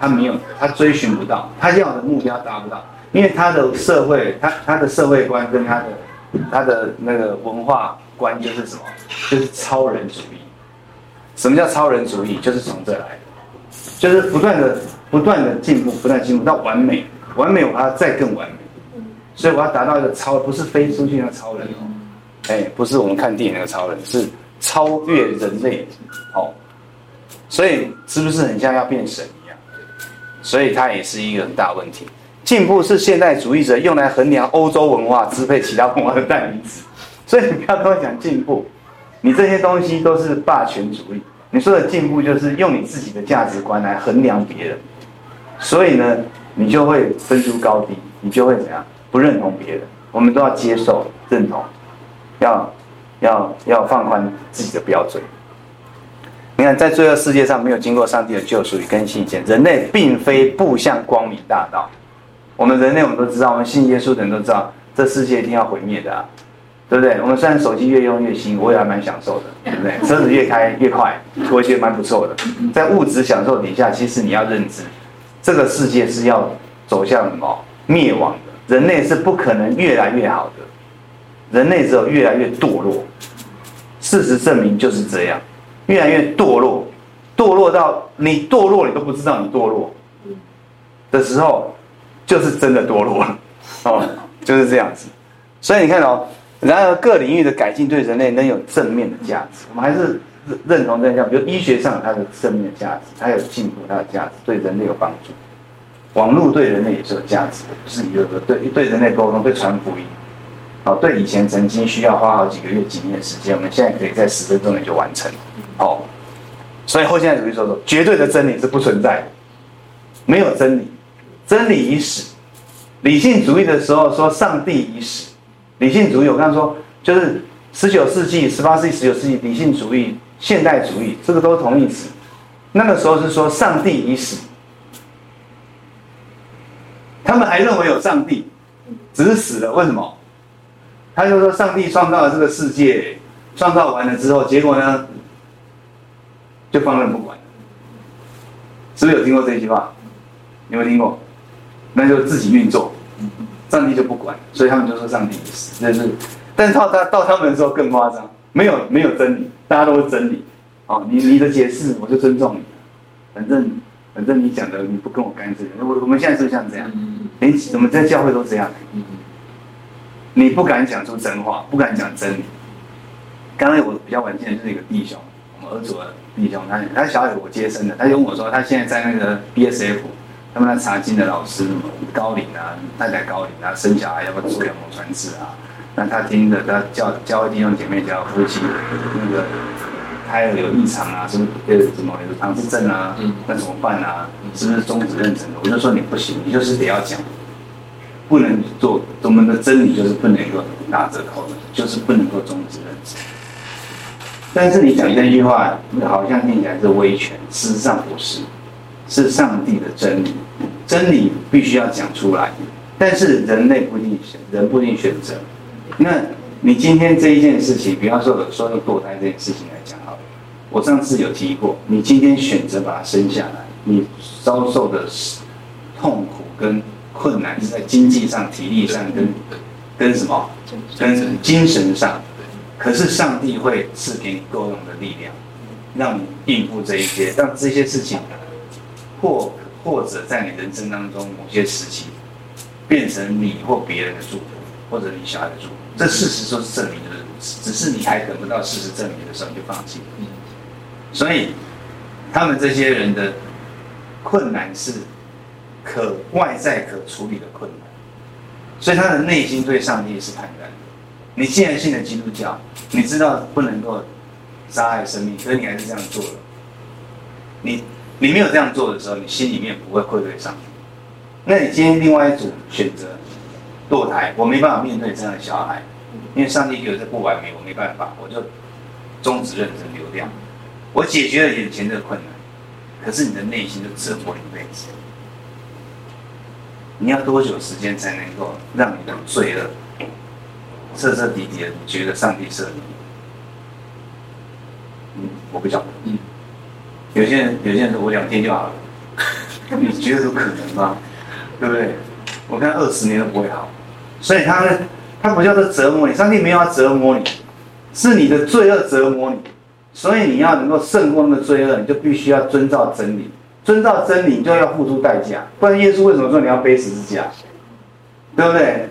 他没有，他追寻不到他要的目标，达不到，因为他的社会，他他的社会观跟他的他的那个文化观就是什么？就是超人主义。什么叫超人主义？就是从这来的，就是不断的不断的进步，不断进步到完美，完美我要再更完美，所以我要达到一个超，不是飞出去那个超人哦，哎，不是我们看电影那个超人，是超越人类哦，所以是不是很像要变神？所以它也是一个很大问题。进步是现代主义者用来衡量欧洲文化、支配其他文化的代名词。所以你不要跟我讲进步，你这些东西都是霸权主义。你说的进步就是用你自己的价值观来衡量别人，所以呢，你就会分出高低，你就会怎样不认同别人。我们都要接受、认同，要要要放宽自己的标准。你看，在罪恶世界上没有经过上帝的救赎与更新以前，人类并非步向光明大道。我们人类，我们都知道，我们信耶稣的人都知道，这世界一定要毁灭的啊，对不对？我们虽然手机越用越新，我也还蛮享受的，对不对？车子越开越快，我也觉得蛮不错的。在物质享受底下，其实你要认知，这个世界是要走向什么灭亡的。人类是不可能越来越好的，人类只有越来越堕落。事实证明就是这样。越来越堕落，堕落到你堕落，你都不知道你堕落的时候，就是真的堕落了，哦，就是这样子。所以你看哦，然而各领域的改进对人类能有正面的价值，我们还是认同这样，比如医学上它的正面价值，它有进步，它的价值对人类有帮助。网络对人类也是有价值的，是一个对对人类沟通、对传福音。哦，对以前曾经需要花好几个月、几年的时间，我们现在可以在十分钟内就完成。哦，所以后现代主义说说，绝对的真理是不存在的，没有真理，真理已死。理性主义的时候说上帝已死，理性主义我刚刚说就是十九世纪、十八世纪、十九世纪理性主义、现代主义，这个都是同义词。那个时候是说上帝已死，他们还认为有上帝，只是死了。为什么？他就说上帝创造了这个世界，创造完了之后，结果呢？就放任不管，是不是有听过这句话？有没有听过？那就自己运作，上帝就不管，所以他们就说上帝死，就是。但是到他到他们的时候更夸张，没有没有真理，大家都是真理。哦，你你的解释我就尊重你，反正反正你讲的你不跟我干涉。我我们现在是像这样？连我们在教会都这样。你不敢讲出真话，不敢讲真理。刚才我比较晚进的就是一个弟兄，我们儿子。弟兄，他他小有我接生的，他就问我说，他现在在那个 BSF，他们那查经的老师高龄啊，太太高龄啊，生小孩要不要做羊膜穿刺啊？那他听着，他教教弟兄姐妹教夫妻那个胎儿有异常啊，是不是呃什么有唐氏症啊？那怎么办啊？是不是终止妊娠的？我就说你不行，你就是得要讲，不能做我们的真理就是不能够打折扣的，就是不能够终止妊娠。但是你讲这句话，好像听起来是威权，事实上不是，是上帝的真理，真理必须要讲出来。但是人类不一定选，人不一定选择。那你今天这一件事情，比方说说的堕胎这件事情来讲好了，我上次有提过，你今天选择把它生下来，你遭受的痛苦跟困难是在经济上、体力上跟跟什么？跟精神上。可是上帝会赐给你够用的力量，让你应付这一些，让这些事情或或者在你人生当中某些时期变成你或别人的祝福，或者你小孩的祝福。这事实就是证明的，只是你还等不到事实证明的时候你就放弃了。所以他们这些人的困难是可外在可处理的困难，所以他的内心对上帝是坦然的。你既然信了基督教，你知道不能够杀害生命，可是你还是这样做了。你你没有这样做的时候，你心里面不会愧对上帝。那你今天另外一组选择堕胎，我没办法面对这样的小孩，因为上帝给我这不完美，我没办法，我就终止妊娠流掉。我解决了眼前这个困难，可是你的内心就折磨一辈子。你要多久时间才能够让你的罪恶？彻彻底底的，觉得上帝赦你？嗯，我不讲。嗯，有些人，有些人说我两天就好了，你觉得有可能吗？对不对？我看二十年都不会好，所以他呢，他不叫做折磨你，上帝没有要折磨你，是你的罪恶折磨你，所以你要能够胜过那个罪恶，你就必须要遵照真理，遵照真理你就要付出代价，不然耶稣为什么说你要背十字架？对不对？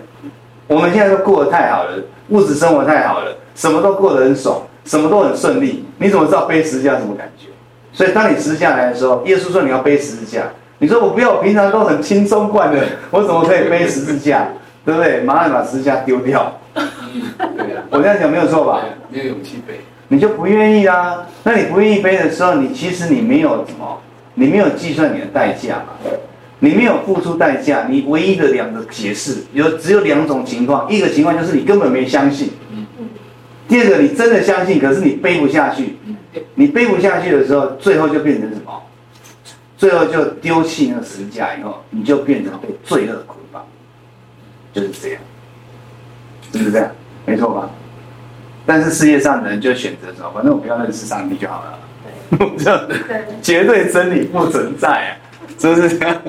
我们现在都过得太好了，物质生活太好了，什么都过得很爽，什么都很顺利。你怎么知道背十字架什么感觉？所以当你十字架来的时候，耶稣说你要背十字架，你说我不要，我平常都很轻松惯的，我怎么可以背十字架？对不对？马上把十字架丢掉。对啊，我这样讲没有错吧？没有勇气背，你就不愿意啊。那你不愿意背的时候，你其实你没有什么，你没有计算你的代价嘛。你没有付出代价，你唯一的两个解释有只有两种情况，一个情况就是你根本没相信，第二个你真的相信，可是你背不下去，你背不下去的时候，最后就变成什么？最后就丢弃那个十字架以后，你就变成被罪恶捆绑，就是这样，是不是这样？没错吧？但是世界上的人就选择说，反正我不要认识上帝就好了，这样 绝对真理不存在啊，是不是这样？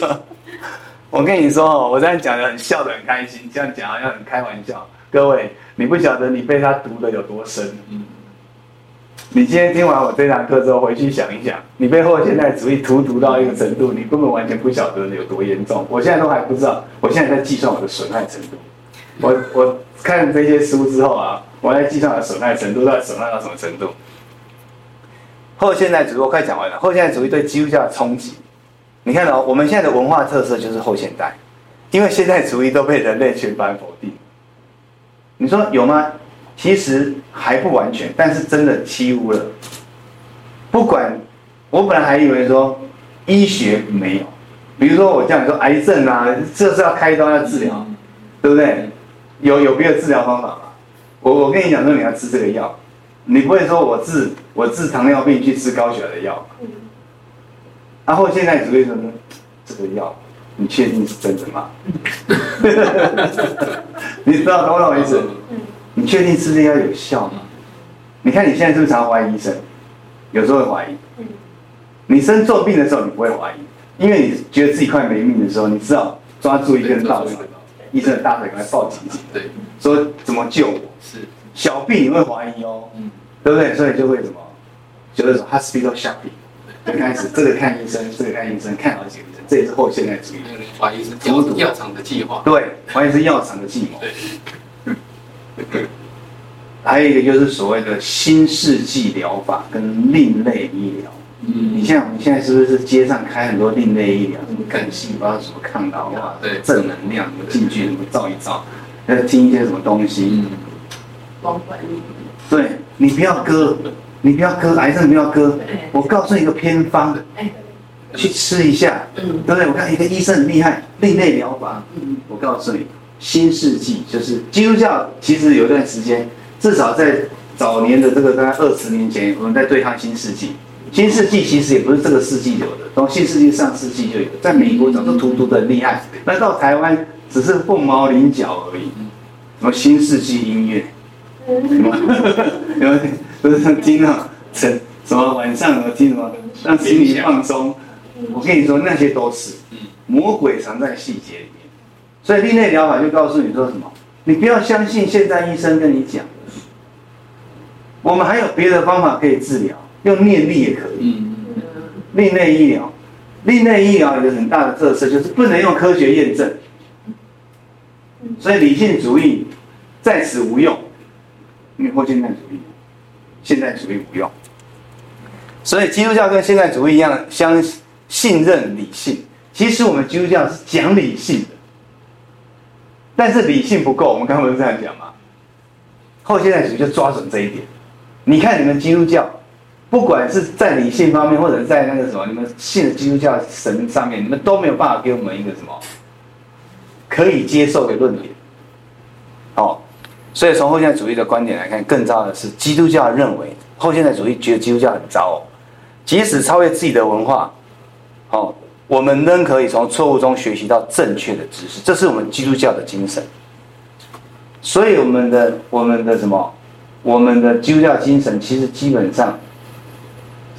我跟你说哦，我这样讲的很笑的很开心，这样讲好像很开玩笑。各位，你不晓得你被他毒的有多深。嗯。你今天听完我这堂课之后，回去想一想，你被后现代主义荼毒到一个程度，你根本完全不晓得有多严重。我现在都还不知道，我现在在计算我的损害程度。我我看这些书之后啊，我在计算我的损害程度，到底损害到什么程度？后现代主义我快讲完了，后现代主义对基督教的冲击。你看哦，我们现在的文化特色就是后现代，因为现代主义都被人类全盘否定。你说有吗？其实还不完全，但是真的几乎了。不管我本来还以为说医学没有，比如说我这样说癌症啊，这是要开刀要治疗，对不对？有有别的治疗方法吗？我我跟你讲说你要吃这个药，你不会说我治我治糖尿病去吃高血压的药。然后现在只会说呢，这个药，你确定是真的吗？你知道懂不懂我意思？你确定吃这药有效吗？你看你现在是不是常怀疑医生？有时候会怀疑。你生重病的时候你不会怀疑，因为你觉得自己快没命的时候，你知道抓住一根稻草，医生的大腿赶快抱紧紧，对，说怎么救我？是小病你会怀疑哦，对不对？所以就会什么，就是说 hospital shopping。就开始这个看医生，这个看医生，看好几个医生，这也是后现代主义。怀疑是药药厂的计划。对，怀疑是药厂的计谋。对。还有一个就是所谓的新世纪疗法跟另类医疗。嗯。你像我们现在是不是街上开很多另类医疗？什么干细胞，什么抗老化，对，正能量，什么进去什么照一照，要听一些什么东西。光管。对，你不要割。你不要割，癌症不要割。我告诉你一个偏方，去吃一下，对不对？我看一个医生很厉害，另类疗法。我告诉你，新世纪就是基督教，其实有一段时间，至少在早年的这个大概二十年前，我们在对抗新世纪。新世纪其实也不是这个世纪有的，从新世纪上世纪就有，在美国早就荼毒的很厉害，那到台湾只是凤毛麟角而已。什么新世纪音乐？有没有？不是听啊，什什么晚上什么听什么，让心灵放松。我跟你说，那些都是魔鬼藏在细节里面。所以另类疗法就告诉你说什么？你不要相信现在医生跟你讲的，我们还有别的方法可以治疗，用念力也可以。另类医疗，另类医疗有个很大的特色就是不能用科学验证，所以理性主义在此无用，因为后现代主义、现代主义无用。所以基督教跟现代主义一样，相信任理性。其实我们基督教是讲理性的，但是理性不够。我们刚刚不是这样讲吗？后现代主义就抓准这一点。你看你们基督教。不管是在理性方面，或者在那个什么，你们信的基督教神上面，你们都没有办法给我们一个什么可以接受的论点。哦，所以从后现代主义的观点来看，更糟的是基督教认为后现代主义觉得基督教很糟，即使超越自己的文化，哦，我们仍可以从错误中学习到正确的知识，这是我们基督教的精神。所以我们的我们的什么，我们的基督教精神其实基本上。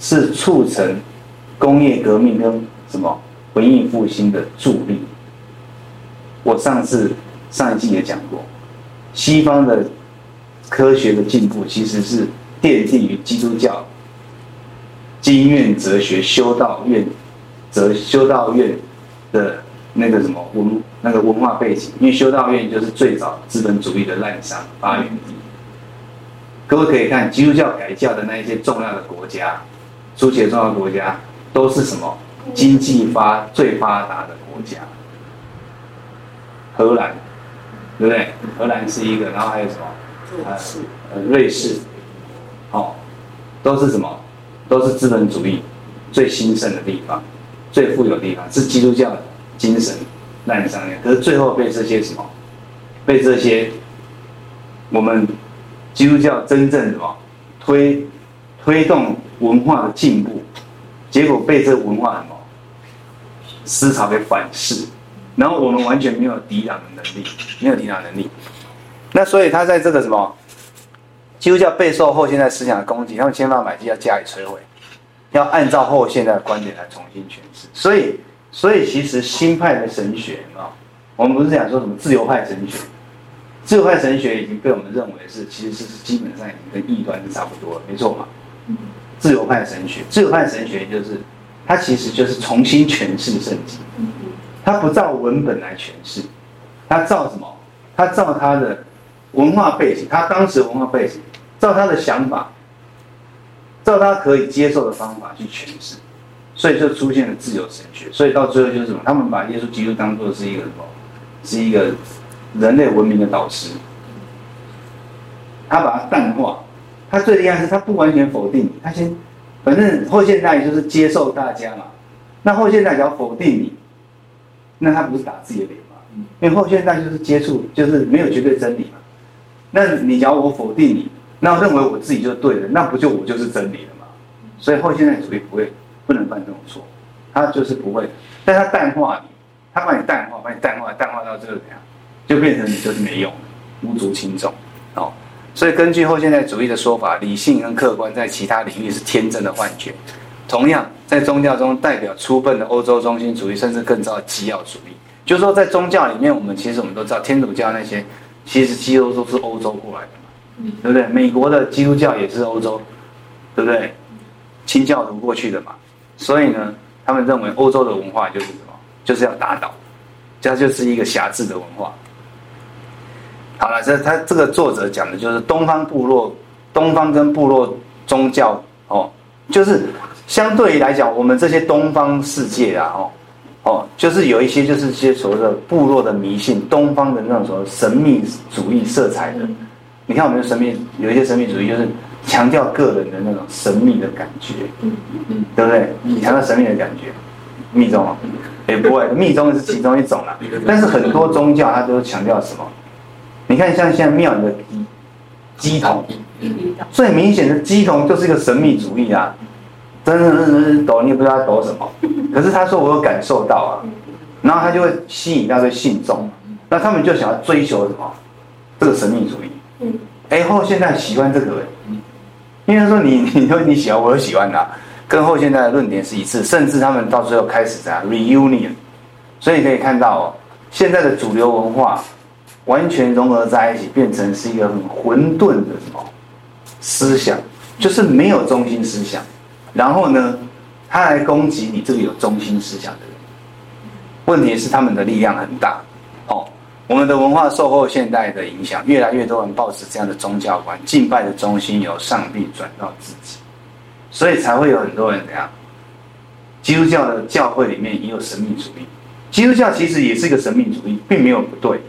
是促成工业革命跟什么文艺复兴的助力。我上次上一季也讲过，西方的科学的进步其实是奠定于基督教经院哲学修道院哲修道院的那个什么文那个文化背景，因为修道院就是最早资本主义的滥觞发源地。各位可以看基督教改教的那一些重要的国家。初期的重要国家都是什么？经济发最发达的国家，荷兰，对不对？荷兰是一个，然后还有什么？呃，瑞士，哦，都是什么？都是资本主义最兴盛的地方，最富有的地方，是基督教精神滥觴的。可是最后被这些什么？被这些我们基督教真正什么推推动？文化的进步，结果被这个文化什么思潮给反噬，然后我们完全没有抵挡的能力，没有抵挡能力。那所以他在这个什么基督教备受后现代思想的攻击，他们千方百计要加以摧毁，要按照后现代的观点来重新诠释。所以，所以其实新派的神学啊，我们不是讲说什么自由派神学，自由派神学已经被我们认为是其实是基本上已经跟异端是差不多了，没错嘛。自由派神学，自由派神学就是，它其实就是重新诠释圣经，它不照文本来诠释，它照什么？它照他的文化背景，他当时文化背景，照他的想法，照他可以接受的方法去诠释，所以就出现了自由神学。所以到最后就是什么？他们把耶稣基督当做是一个什么？是一个人类文明的导师，他把它淡化。他最厉害是，他不完全否定你，他先，反正后现代就是接受大家嘛。那后现代只要否定你，那他不是打自己的脸吗？因为后现代就是接触，就是没有绝对真理嘛。那你只要我否定你，那我认为我自己就对了，那不就我就是真理了吗？所以后现代主义不会，不能犯这种错，他就是不会，但他淡化你，他把你淡化，把你淡化，淡化到这个怎样，就变成你就是没用，无足轻重，哦。所以，根据后现代主义的说法，理性跟客观在其他领域是天真的幻觉。同样，在宗教中代表初笨的欧洲中心主义，甚至更糟的基要主义。就是说，在宗教里面，我们其实我们都知道，天主教那些其实基督都是欧洲过来的嘛，对不对？美国的基督教也是欧洲，对不对？清教徒过去的嘛。所以呢，他们认为欧洲的文化就是什么？就是要打倒，这就是一个狭制的文化。好了，这他这个作者讲的就是东方部落，东方跟部落宗教哦，就是相对于来讲，我们这些东方世界啊，哦哦，就是有一些就是一些所谓的部落的迷信，东方的那种什么神秘主义色彩的。你看我们的神秘，有一些神秘主义就是强调个人的那种神秘的感觉，嗯嗯，对不对？强调神秘的感觉，密宗啊，也不会，密宗是其中一种啦，但是很多宗教它都是强调什么？你看，像现在庙里的乩童，最明显的乩童就是一个神秘主义啊！真的抖，你也不知道他抖什么。可是他说我有感受到啊，然后他就会吸引那些信众，那他们就想要追求什么？这个神秘主义。嗯哎，后现在喜欢这个，因因为他说你 你说你喜欢，我都喜欢他，跟后现代的论点是一致，甚至他们到最后开始这样 reunion。所以你可以看到哦，现在的主流文化完全融合在一起，变成是一个很混沌的什么思想，就是没有中心思想。然后呢，他来攻击你这个有中心思想的人。问题是他们的力量很大。哦，我们的文化受后现代的影响，越来越多人抱持这样的宗教观，敬拜的中心由上帝转到自己，所以才会有很多人怎样？基督教的教会里面也有神秘主义。基督教其实也是一个神秘主义，并没有不对，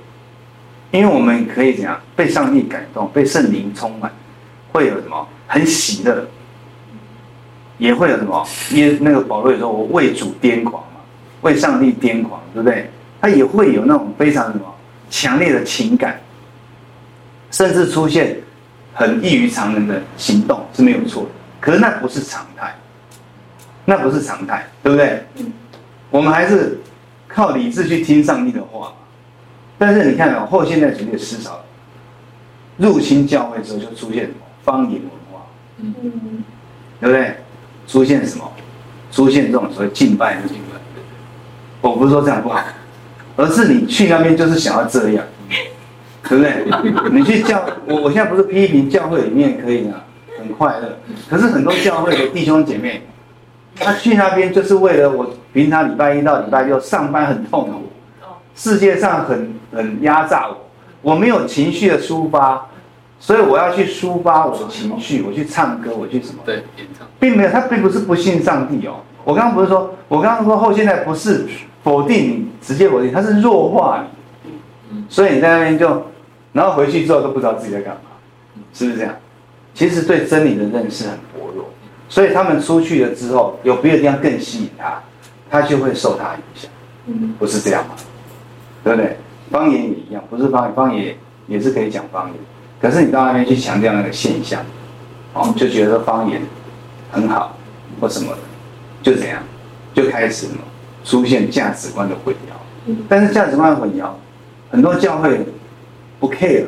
因为我们可以怎样被上帝感动，被圣灵充满，会有什么很喜乐，也会有什么，因为那个保罗也说我为主癫狂嘛，为上帝癫狂，对不对？他也会有那种非常什么强烈的情感，甚至出现很异于常人的行动是没有错的，可是那不是常态，那不是常态，对不对？我们还是。靠理智去听上帝的话，但是你看哦，后现代主义的思潮入侵教会之后，就出现什么方言文化，嗯，对不对？出现什么？出现这种所谓敬拜的敬拜。我不是说这样不好，而是你去那边就是想要这样，对不对？你去教我，我现在不是批评教会里面可以啊，很快乐，可是很多教会的弟兄姐妹。他去那边就是为了我平常礼拜一到礼拜六上班很痛苦，世界上很很压榨我，我没有情绪的抒发，所以我要去抒发我的情绪，我去唱歌，我去什么？对，并没有，他并不是不信上帝哦。我刚刚不是说，我刚刚说后现代不是否定你，直接否定，他是弱化你，所以你在那边就，然后回去之后都不知道自己在干嘛，是不是这样？其实对真理的认识很薄弱。所以他们出去了之后，有别的地方更吸引他，他就会受他影响，不是这样吗？对不对？方言也一样，不是方言，方言也是可以讲方言，可是你到那边去强调那个现象，哦，就觉得方言很好或什么的，就怎样，就开始了出现价值观的混淆。但是价值观的混淆，很多教会不 care，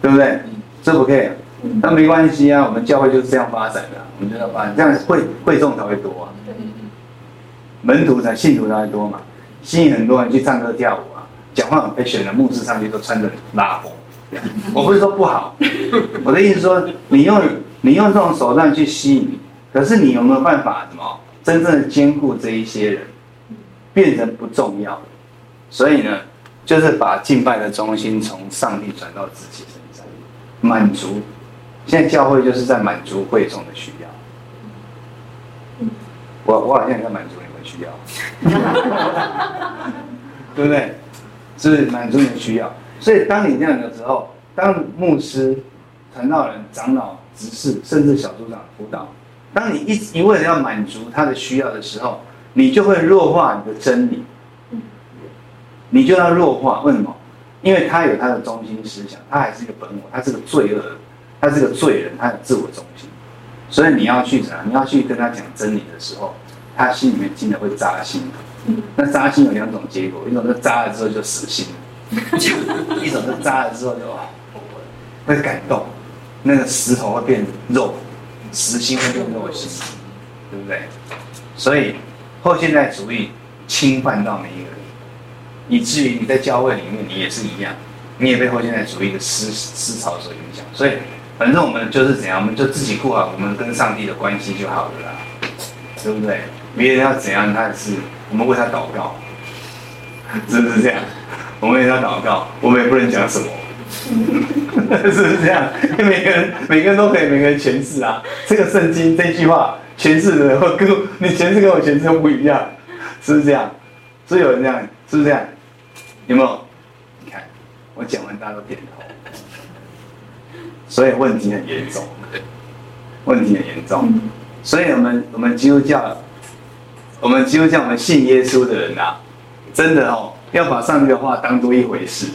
对不对？这不 care。那没关系啊，我们教会就是这样发展的，我们就要发展，这样会会众才会多啊，门徒才信徒才会多嘛，吸引很多人去唱歌跳舞啊，讲话很 fashion 的牧师上去都穿着拉风，我不是说不好，我的意思说，你用你用这种手段去吸引，可是你有没有办法什么真正的兼顾这一些人，变成不重要，所以呢，就是把敬拜的中心从上帝转到自己身上，满足。现在教会就是在满足会众的需要，我我好像也在满足你们需要，对不对？是满足你的需要。所以当你这样的时候，当牧师、传道人、长老、执事，甚至小组长辅导，当你一一味的要满足他的需要的时候，你就会弱化你的真理，你就要弱化。为什么？因为他有他的中心思想，他还是一个本我，他是个罪恶。他是个罪人，他有自我中心，所以你要去什么？你要去跟他讲真理的时候，他心里面经常会扎心。那扎心有两种结果，一种是扎了之后就死心，一种是扎了之后就会感动，那个石头会变肉，石心会变肉心，对不对？所以后现代主义侵犯到每一个人，以至于你在教会里面，你也是一样，你也被后现代主义的思思潮所影响，所以。反正我们就是怎样，我们就自己过好我们跟上帝的关系就好了啦，对不对？别人要怎样，他是我们为他祷告，是不是这样？我们为他祷告，我们也不能讲什么，是不是这样？每个人每个人都可以每个人诠释啊。这个圣经这句话诠释的会跟你诠释跟我诠释都不一样，是不是这样？是有人这样，是不是这样？有没有？你看我讲完，大家都点头。所以问题很严重，问题很严重。所以我们我们基督教，我们基督教我们信耶稣的人啊，真的哦，要把上帝的话当做一回事。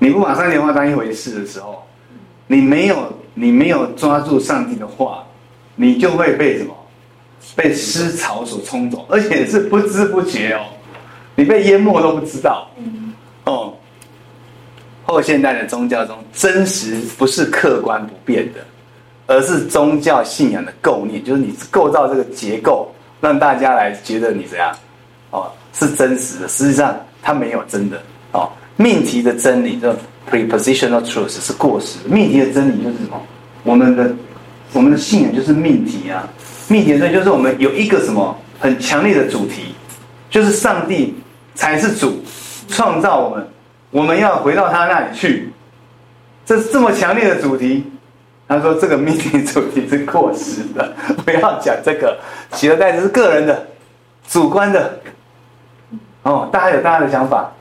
你不把上帝的话当一回事的时候，你没有你没有抓住上帝的话，你就会被什么？被思潮所冲走，而且是不知不觉哦，你被淹没都不知道。哦。后现代的宗教中，真实不是客观不变的，而是宗教信仰的构念，就是你构造这个结构，让大家来觉得你怎样，哦，是真实的。实际上，它没有真的。哦，命题的真理，这 prepositional truth 是过时。命题的真理就是什么？我们的我们的信仰就是命题啊。命题的真理就是我们有一个什么很强烈的主题，就是上帝才是主，创造我们。我们要回到他那里去，这这么强烈的主题。他说这个命题主题是过时的，不要讲这个，取而代之是个人的、主观的。哦，大家有大家的想法。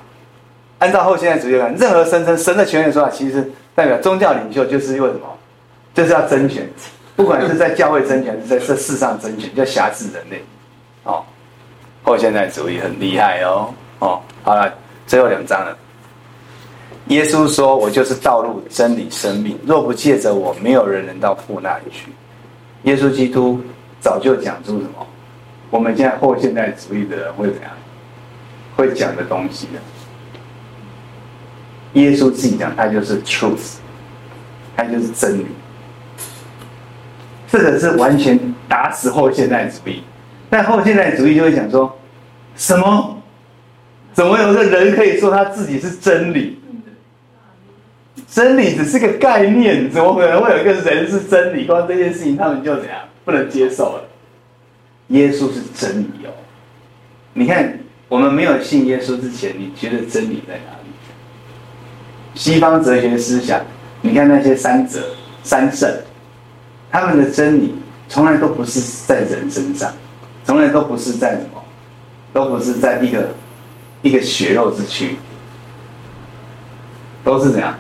按照后现代主义来，任何声称神的权威的说法，其实代表宗教领袖就是因为什么？就是要争权，不管是在教会争权，还是在这世上争权，叫挟制人类。哦，后现代主义很厉害哦。哦，好了，最后两章了。耶稣说：“我就是道路、真理、生命。若不借着我，没有人能到父那里去。”耶稣基督早就讲出什么？我们现在后现代主义的人会怎样？会讲的东西的。耶稣自己讲，他就是 truth，他就是真理。这个是完全打死后现代主义。但后现代主义就会讲说：什么？怎么有个人可以说他自己是真理？真理只是个概念，怎么可能会有一个人是真理？光这件事情，他们就怎样不能接受了？耶稣是真理哦。你看，我们没有信耶稣之前，你觉得真理在哪里？西方哲学思想，你看那些三者、三圣，他们的真理从来都不是在人身上，从来都不是在什么，都不是在一个一个血肉之躯，都是怎样？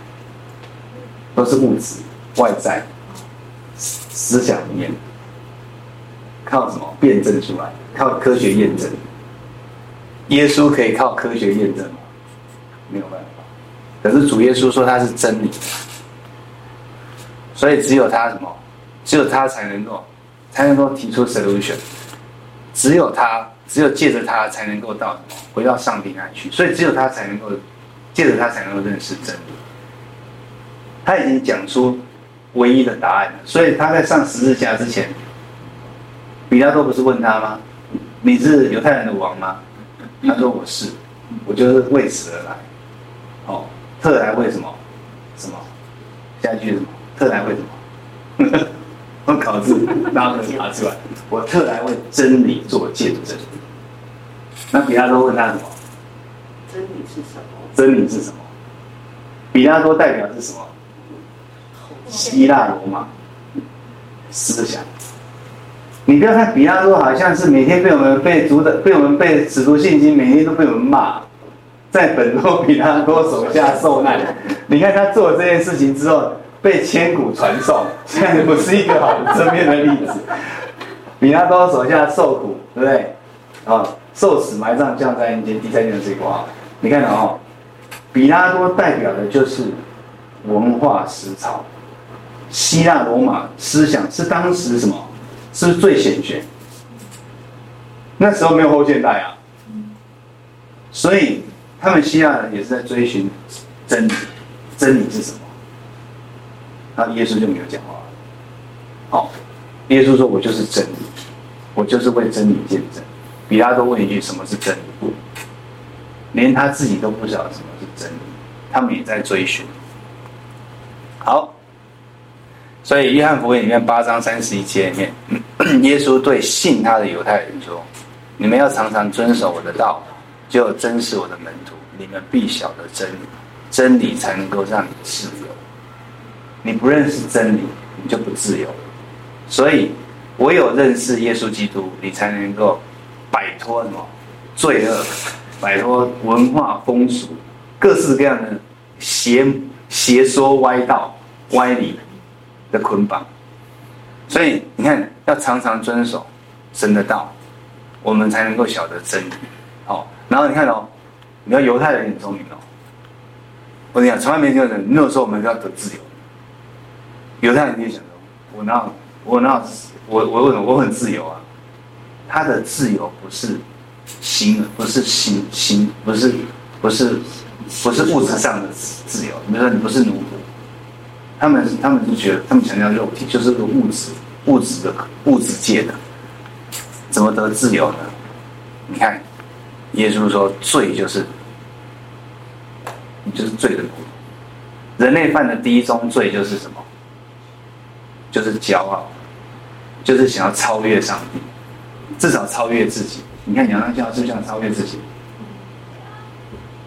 都是物质外在思想里面，靠什么辩证出来？靠科学验证。耶稣可以靠科学验证吗？没有办法。可是主耶稣说他是真理，所以只有他什么？只有他才能够，才能够提出 solution。只有他，只有借着他才能够到？回到上帝那里去。所以只有他才能够，借着他才能够认识真理。他已经讲出唯一的答案了，所以他在上十字架之前，比拉多不是问他吗？你是犹太人的王吗？他说我是，我就是为此而来。哦，特来为什么？什么？下一句什么？特来为什么？我考字，大家可以拿出来。我特来为真理做见证。那比拉多问他什么？真理是什么？真理是什么？比拉多代表是什么？希腊罗马思想，你不要看比拉多，好像是每天被我们被主的，被我们被使徒信经，每天都被我们骂，在本多比拉多手下受难。你看他做了这件事情之后，被千古传颂，现在不是一个好的正面的例子。比拉多手下受苦，对不对？啊，受死、埋葬、降在阴间，第三天睡过。你看哦，比拉多代表的就是文化思潮。希腊罗马思想是当时什么？是最显学？那时候没有后现代啊，所以他们希腊人也是在追寻真理。真理是什么？那耶稣就没有讲话了。好，耶稣说：“我就是真理，我就是为真理见证。”比拉多问一句：“什么是真理？”连他自己都不晓得什么是真理，他们也在追寻。好。所以，约翰福音里面八章三十一节里面，耶稣对信他的犹太人说：“你们要常常遵守我的道，就真是我的门徒。你们必晓得真理，真理才能够让你自由。你不认识真理，你就不自由。所以，唯有认识耶稣基督，你才能够摆脱什么罪恶，摆脱文化风俗，各式各样的邪邪说歪道歪理。”的捆绑，所以你看，要常常遵守神的道，我们才能够晓得真理。好，然后你看哦，你要犹太人很聪明哦。我跟你讲，从来没听过人没有说我们要得自由。犹太人就想说，我那我哪有我我我很自由啊？他的自由不是心，不是心心，不是不是不是物质上的自由。比如说你不是奴仆，他们他们就觉得他们强调肉体就是个物质物质的物质界的，怎么得自由呢？你看，耶稣说罪就是你就是罪的奴。人类犯的第一宗罪就是什么？就是骄傲，就是想要超越上帝，至少超越自己。你看，亚当夏娃是不是想超越自己？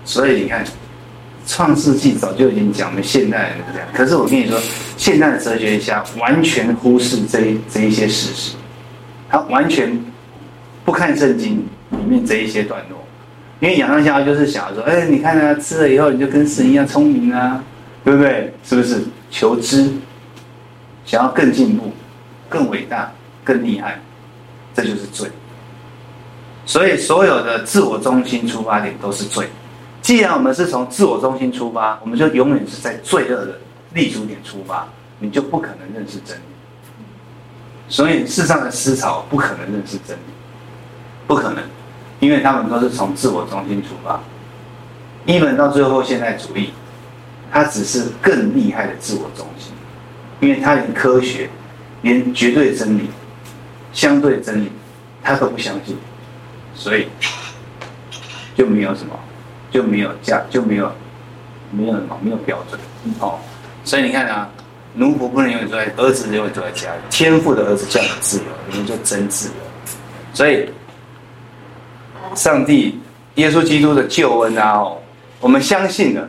所以你看，《创世纪》早就已经讲了，现代人是这样。可是我跟你说，现代的哲学家完全忽视这这一些事实，他完全不看圣经里面这一些段落，因为亚当夏娃就是想说：哎，你看他吃了以后，你就跟神一样聪明啊，对不对？是不是？求知，想要更进步、更伟大、更厉害，这就是罪。所以，所有的自我中心出发点都是罪。既然我们是从自我中心出发，我们就永远是在罪恶的立足点出发，你就不可能认识真理。所以，世上的思潮不可能认识真理，不可能，因为他们都是从自我中心出发。一门到最后，现代主义，它只是更厉害的自我中心，因为它连科学、连绝对真理、相对真理，他都不相信。所以就没有什么，就没有价，就没有没有什么，没有标准哦。所以你看啊，奴仆不能永远坐在，儿子永远坐在家里。天赋的儿子叫你自由，你们就真自由。所以，上帝耶稣基督的救恩啊，哦，我们相信了，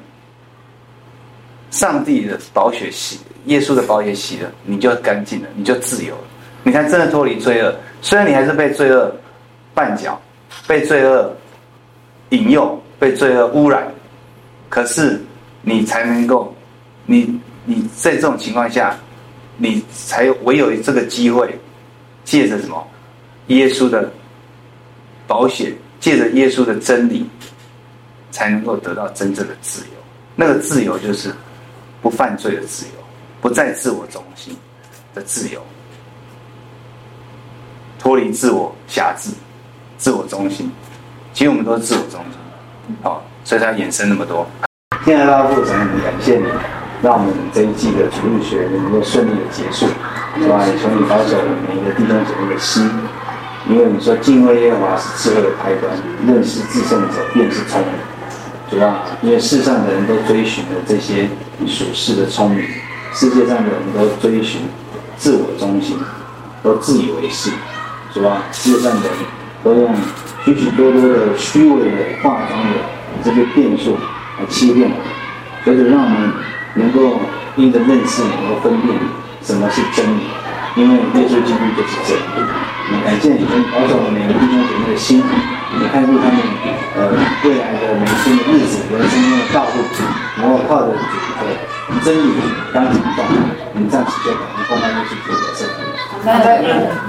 上帝的宝血洗，耶稣的宝血洗了，你就干净了，你就自由了。你看，真的脱离罪恶，虽然你还是被罪恶绊脚。被罪恶引诱，被罪恶污染，可是你才能够，你你在这种情况下，你才唯有这个机会，借着什么？耶稣的保险，借着耶稣的真理，才能够得到真正的自由。那个自由就是不犯罪的自由，不再自我中心的自由，脱离自我辖制。自我中心，其实我们都是自我中心，好，所以才衍生那么多。现在大父，真的很感谢你，让我们这一季的主日学能够顺利的结束，是吧？也从你保守每一个弟兄姐妹的心，因为你说敬畏耶和华是智慧的开端，认识至圣者便是聪明，是吧？因为世上的人都追寻了这些属世的聪明，世界上的人都追寻自我中心，都自以为是，是吧？世上的人。都用许许多多的虚伪的、化妆的这些变数来欺骗我们，所以让我们能够因着认识，能够分辨什么是真理，因为耶稣基督就是真理。感谢你们保守我们每个弟兄姐妹的心，也看顾他们呃未来的每一天的日子、人生中的道路，然后靠着主的真理当行动，你这样子就可能后面就是主的圣灵。